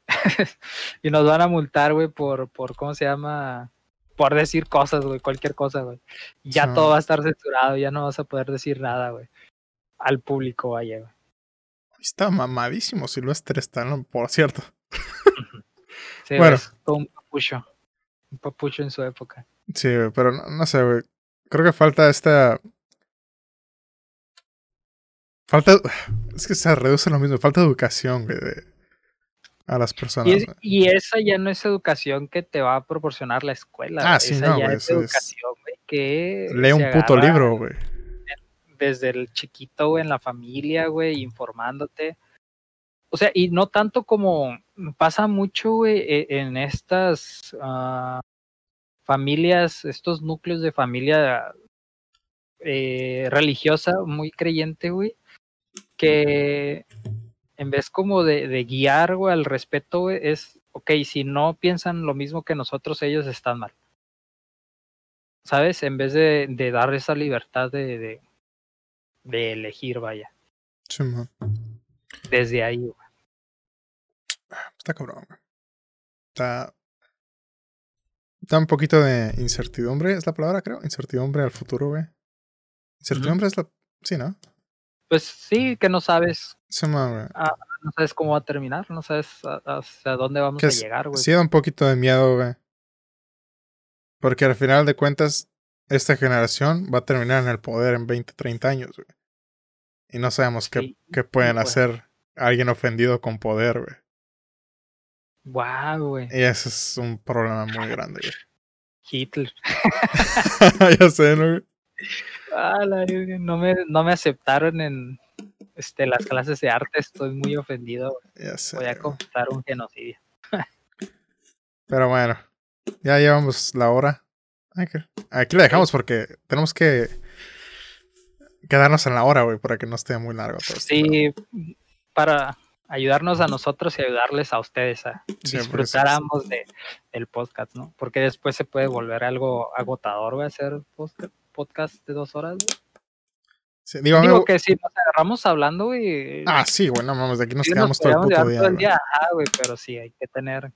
y nos van a multar, güey, por, por, ¿cómo se llama? Por decir cosas, güey, cualquier cosa, güey. Ya todo va a estar censurado, ya no vas a poder decir nada, güey. Al público, vaya, güey. Está mamadísimo Silvestre Stallone, por cierto. Sí, Bueno. es todo un capucho. Un papucho en su época. Sí, güey, pero no, no sé, güey. Creo que falta esta. Falta. Es que se reduce lo mismo. Falta educación, güey, de- a las personas. Y, es- güey. y esa ya no es educación que te va a proporcionar la escuela. Ah, sí, esa no, ya güey, es educación, güey, que Lee un puto libro, güey. Desde el chiquito, güey, en la familia, güey, informándote. O sea, y no tanto como pasa mucho, güey, e- en estas ah, familias, estos núcleos de familia eh, religiosa muy creyente, güey, que en vez como de, de guiar, güey, al respeto, güey, es, ok, si no piensan lo mismo que nosotros, ellos están mal. ¿Sabes? En vez de, de dar esa libertad de, de, de elegir, vaya, Sí, man. desde ahí, güey. Está cabrón, güey. Está. Está un poquito de incertidumbre, es la palabra, creo. Incertidumbre al futuro, güey. Incertidumbre es la. Sí, ¿no? Pues sí, que no sabes, Sí, no sabes cómo va a terminar, no sabes a- hacia dónde vamos Que a llegar, güey. sí da un poquito de miedo, güey. Porque al final de cuentas, esta generación va a terminar en el poder en 20, 30 años, güey. Y no sabemos qué, Sí, qué pueden pues. hacer alguien ofendido con poder, güey. Wow, güey. Y ese es un problema muy grande, güey. Hitler. ya sé, ¿no? güey? Ah, la no me, no me aceptaron en este, las clases de arte, estoy muy ofendido. güey. Ya sé. Voy a confesar un genocidio. Pero bueno, ya llevamos la hora. Ángel. Aquí la dejamos porque tenemos que quedarnos en la hora, güey, para que no esté muy largo todo esto. Sí, para ayudarnos a nosotros y ayudarles a ustedes a Sí, disfrutar ambos de, del podcast, ¿no? Porque después se puede volver algo agotador, güey, hacer podcast, podcast de dos horas. güey. Sí, digo, me- que si nos agarramos hablando, güey, Ah, sí, güey, no mames, de aquí nos sí quedamos todo el puto día. todo el güey. día, ajá, güey, pero sí, hay que tener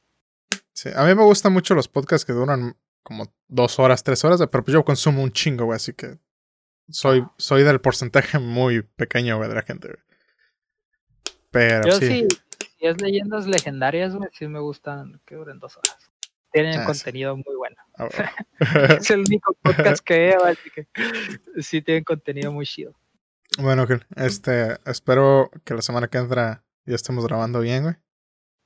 Sí, a mí me gustan mucho los podcasts que duran como dos horas, tres horas, pero pues yo consumo un chingo, güey, así que soy, Ah. soy del porcentaje muy pequeño, güey, de la gente, güey. Pero Yo sí. sí, si es leyendas legendarias, güey, sí me gustan que duren dos horas. Tienen Ah, sí. contenido muy bueno. a ver. Es el único podcast que veo, así que sí tienen contenido muy chido. bueno, Gil, este, espero que la semana que entra ya estemos grabando bien, güey.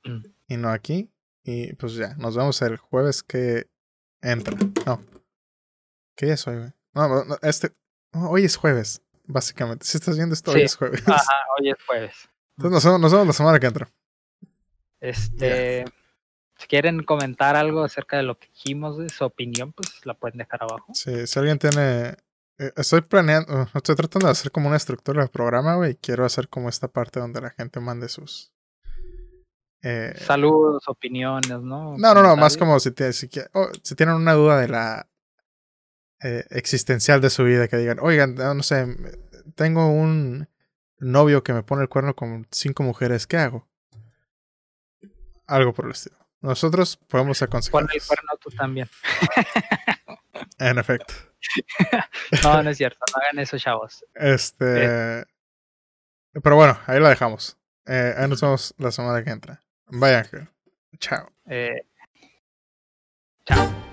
Mm. Y no aquí. Y pues ya, nos vemos el jueves que entra. No. ¿Qué día es hoy, güey? No, no, este. no, hoy es jueves, básicamente. Si estás viendo esto, hoy es jueves. Ajá, hoy es jueves. Entonces nos vemos, nos vemos la semana que entra. Este, si quieren comentar algo acerca de lo que dijimos, de su opinión, pues la pueden dejar abajo. Sí, si alguien tiene. eh, Estoy planeando, uh, estoy tratando de hacer como una estructura del programa, güey. Quiero hacer como esta parte donde la gente mande sus. eh, Saludos, opiniones, ¿no? no, no, no, más como si, si, oh, si tienen una duda de la eh, existencial de su vida, que digan, oigan, no sé, tengo un novio que me pone el cuerno con cinco mujeres, ¿qué hago? Algo por el estilo. Nosotros podemos aconsejar. Pon el cuerno tú también. En efecto. No, no es cierto, no hagan eso, chavos. Este. Pero bueno, ahí la dejamos. Eh, ahí nos vemos la semana que entra. Bye, Ángel. Chao. Eh, chao.